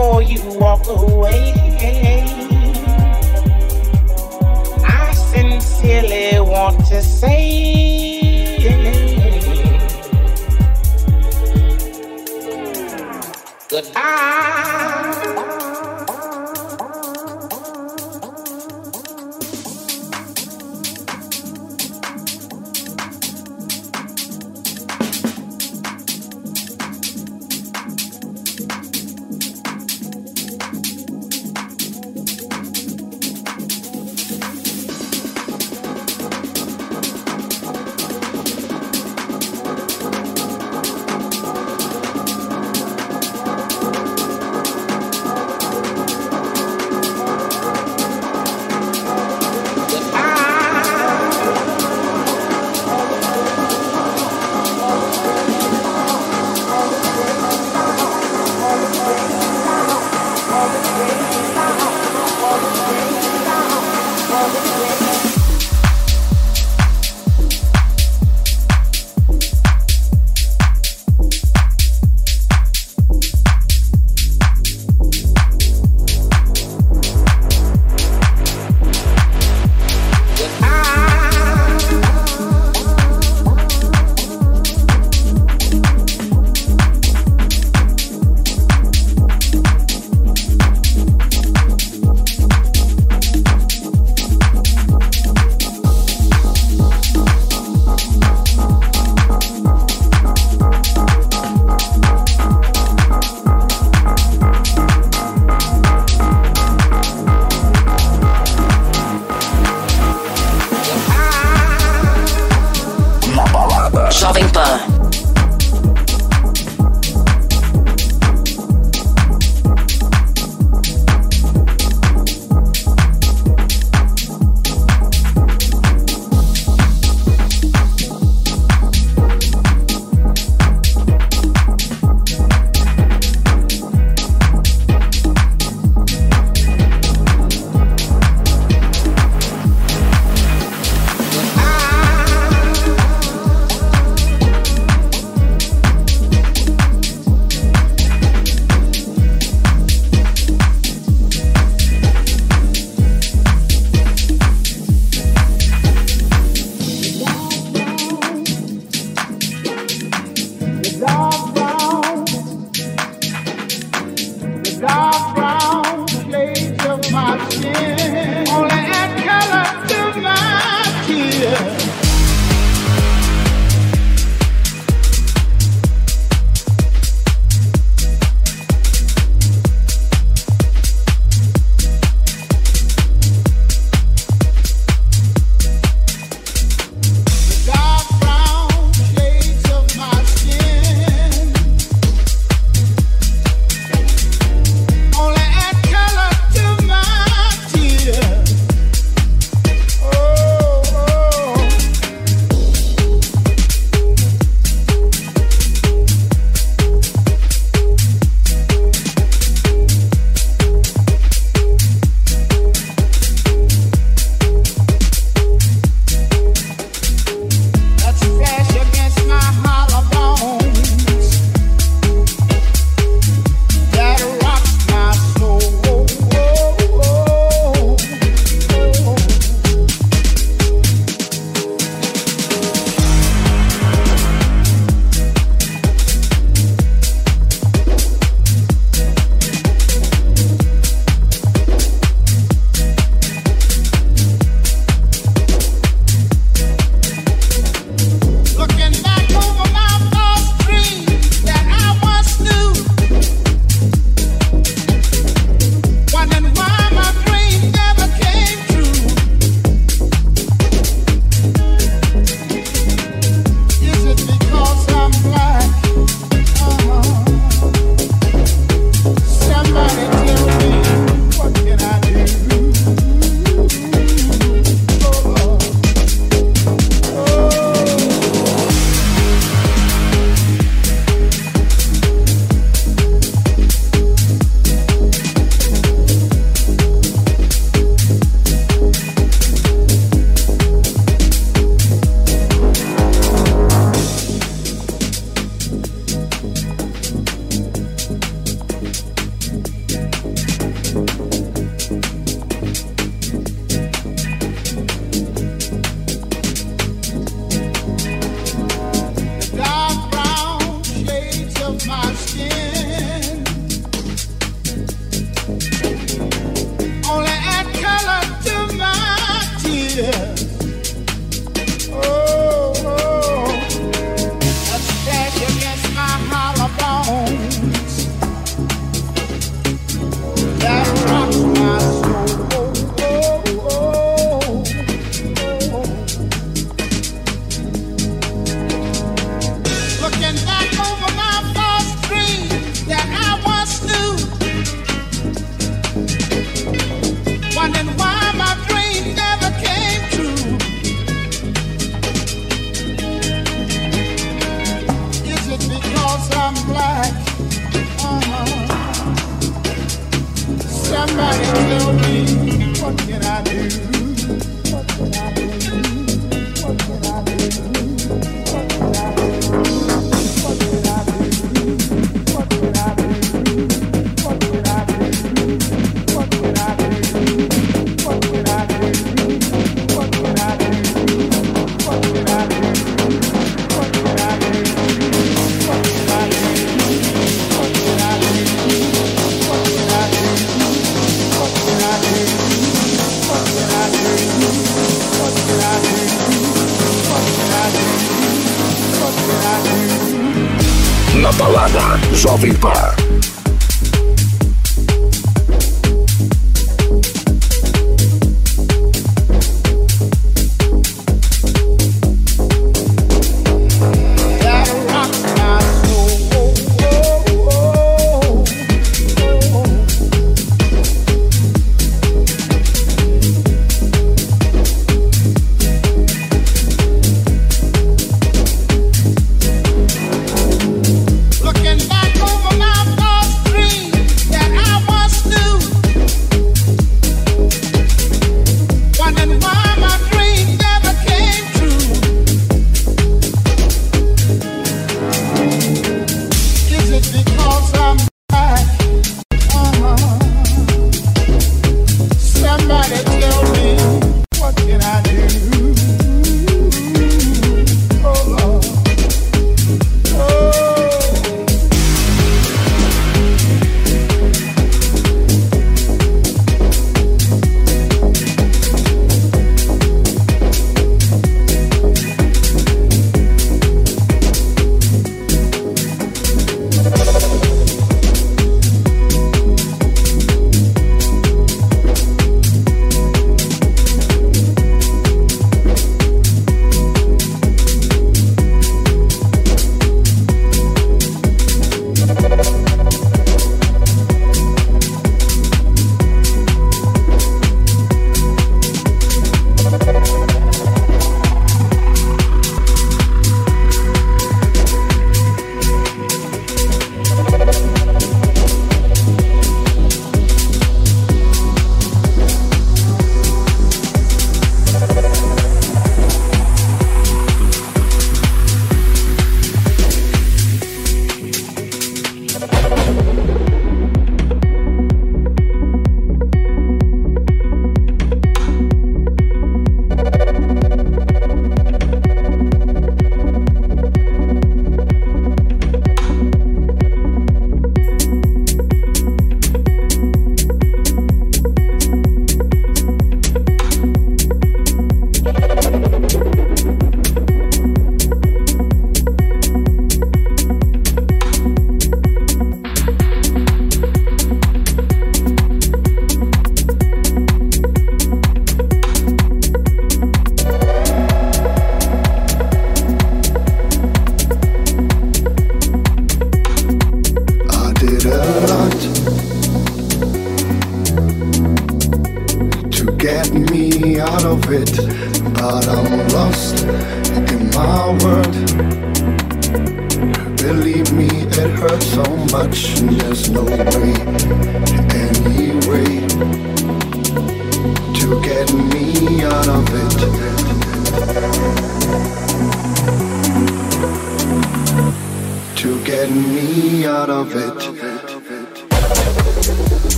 before you walk away. I sincerely want to say goodbye.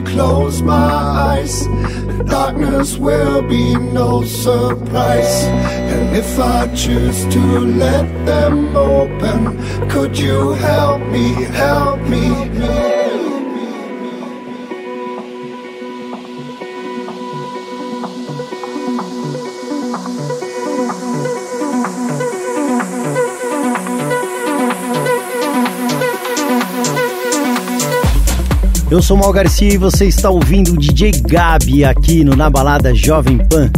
Close my eyes. Darkness will be no surprise. And if I choose to let them open, could you help me, help me? Eu sou Mal Garcia e você está ouvindo o DJ Gabi aqui no Na Balada Jovem Pan.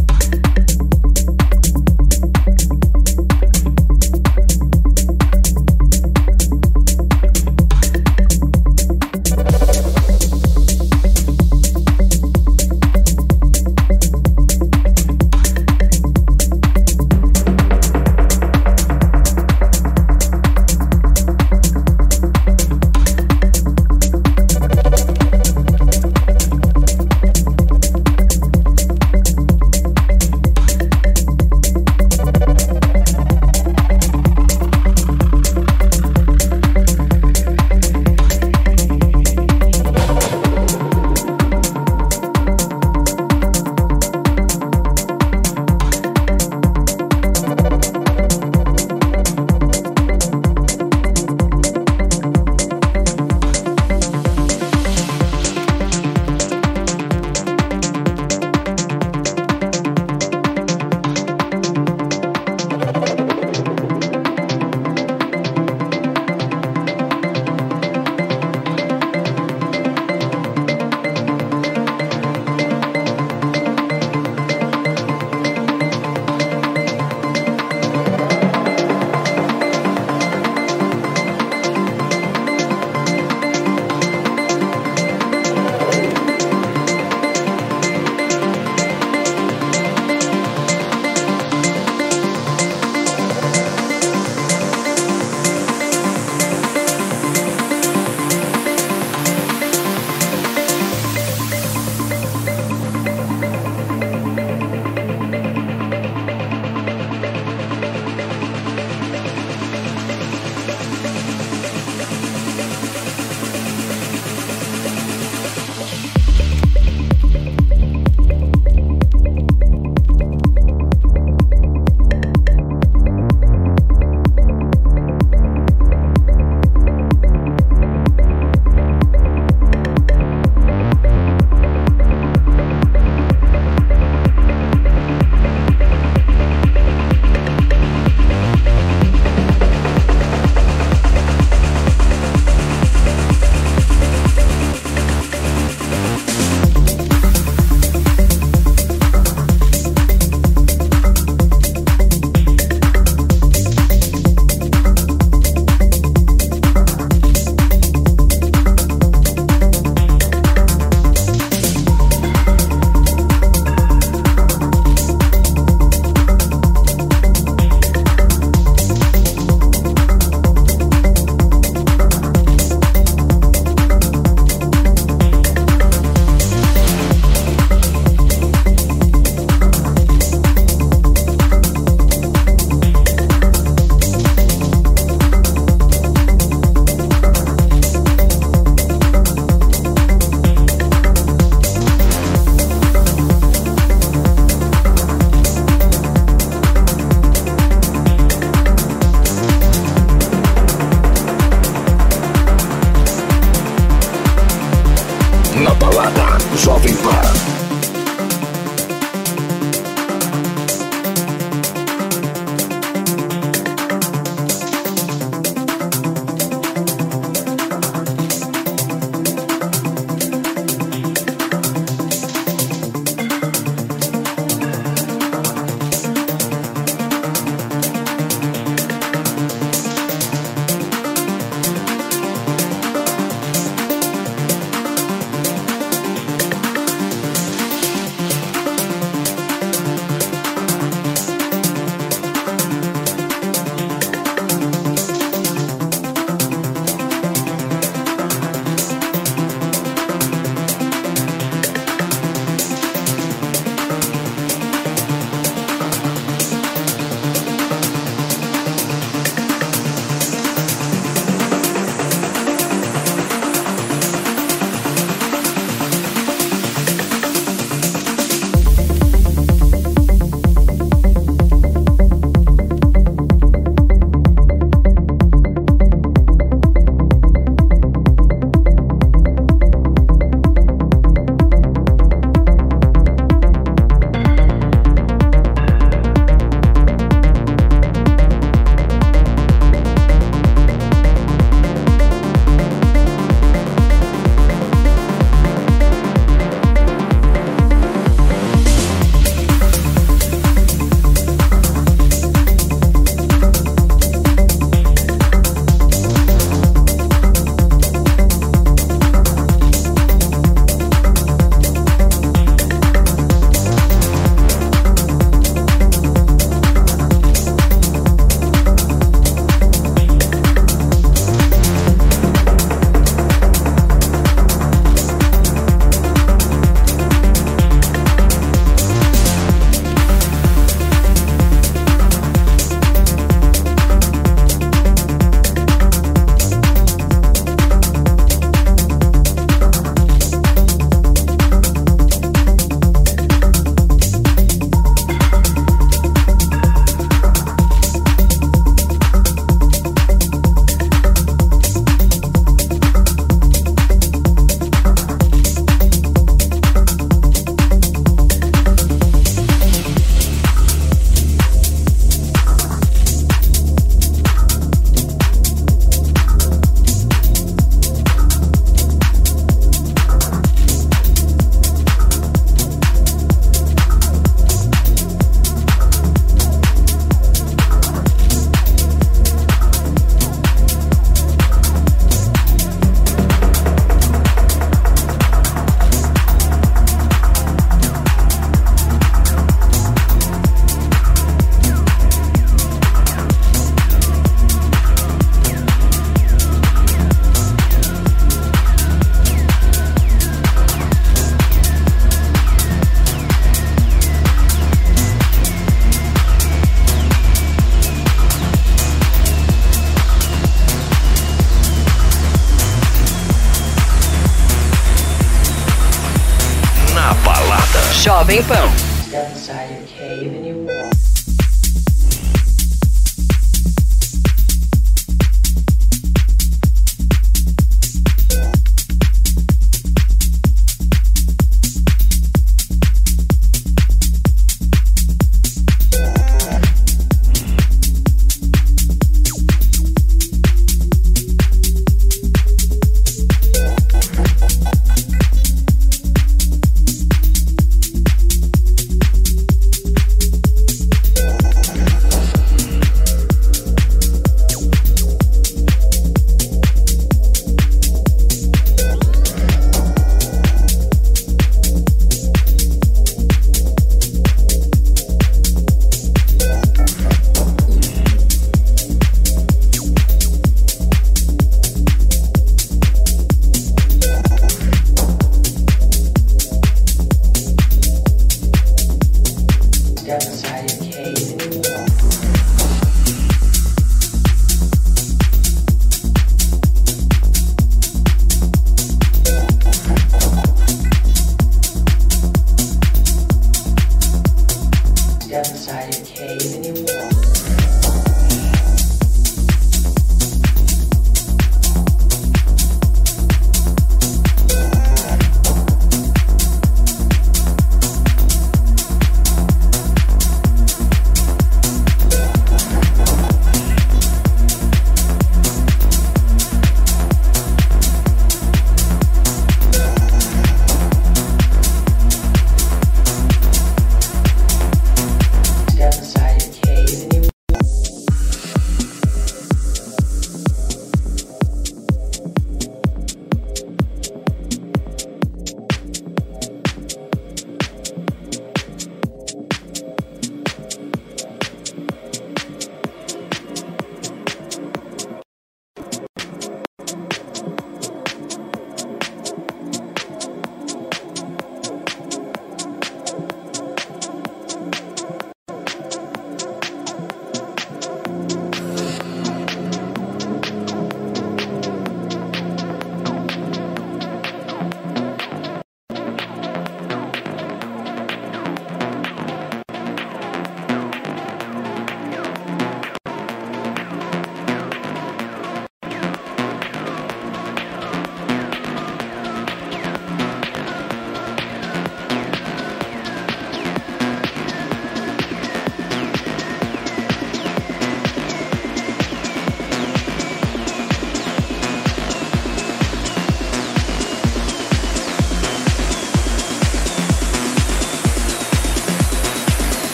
Jovem Pan.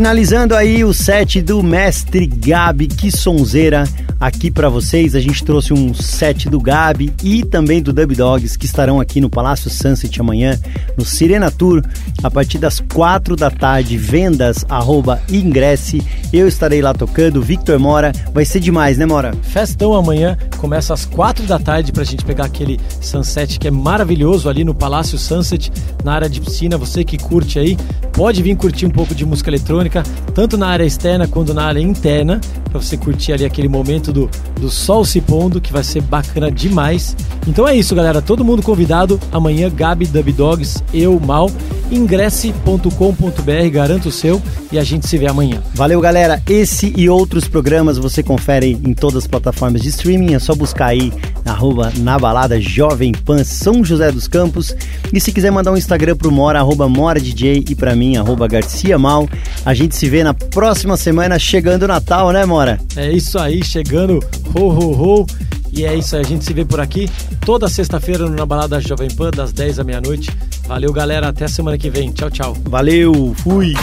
Finalizando aí o set do mestre Gabi, que sonzeira. aqui para vocês. A gente trouxe um set do Gabi e também do Dub Dogs que estarão aqui no Palácio Sunset amanhã no Sirena Tour a partir das quatro da tarde. Vendas arroba ingresse. Eu estarei lá tocando. Victor Mora. Vai ser demais, né, Mora? Festão amanhã começa às quatro da tarde pra gente pegar aquele sunset que é maravilhoso ali no Palácio Sunset, na área de piscina. Você que curte aí, pode vir curtir um pouco de música eletrônica, tanto na área externa quanto na área interna, para você curtir ali aquele momento do, do sol se pondo, que vai ser bacana demais. Então é isso, galera. Todo mundo convidado. Amanhã, Gabi Dub Dogs, eu, Mal. Ingresse.com.br, garanto o seu e a gente se vê amanhã. Valeu, galera. Esse e outros programas você confere em todas as plataformas de streaming. É só buscar aí na na balada Jovem Pan São José dos Campos. E se quiser mandar um Instagram pro Mora, arroba Mora DJ e pra mim, arroba Garcia Mal. A gente se vê na próxima semana, chegando o Natal, né, Mora? É isso aí, chegando ho ho ho. E é isso aí, a gente se vê por aqui toda sexta-feira na Balada Jovem Pan, das 10 à meia-noite. Valeu, galera. Até semana que vem. Tchau, tchau. Valeu, fui.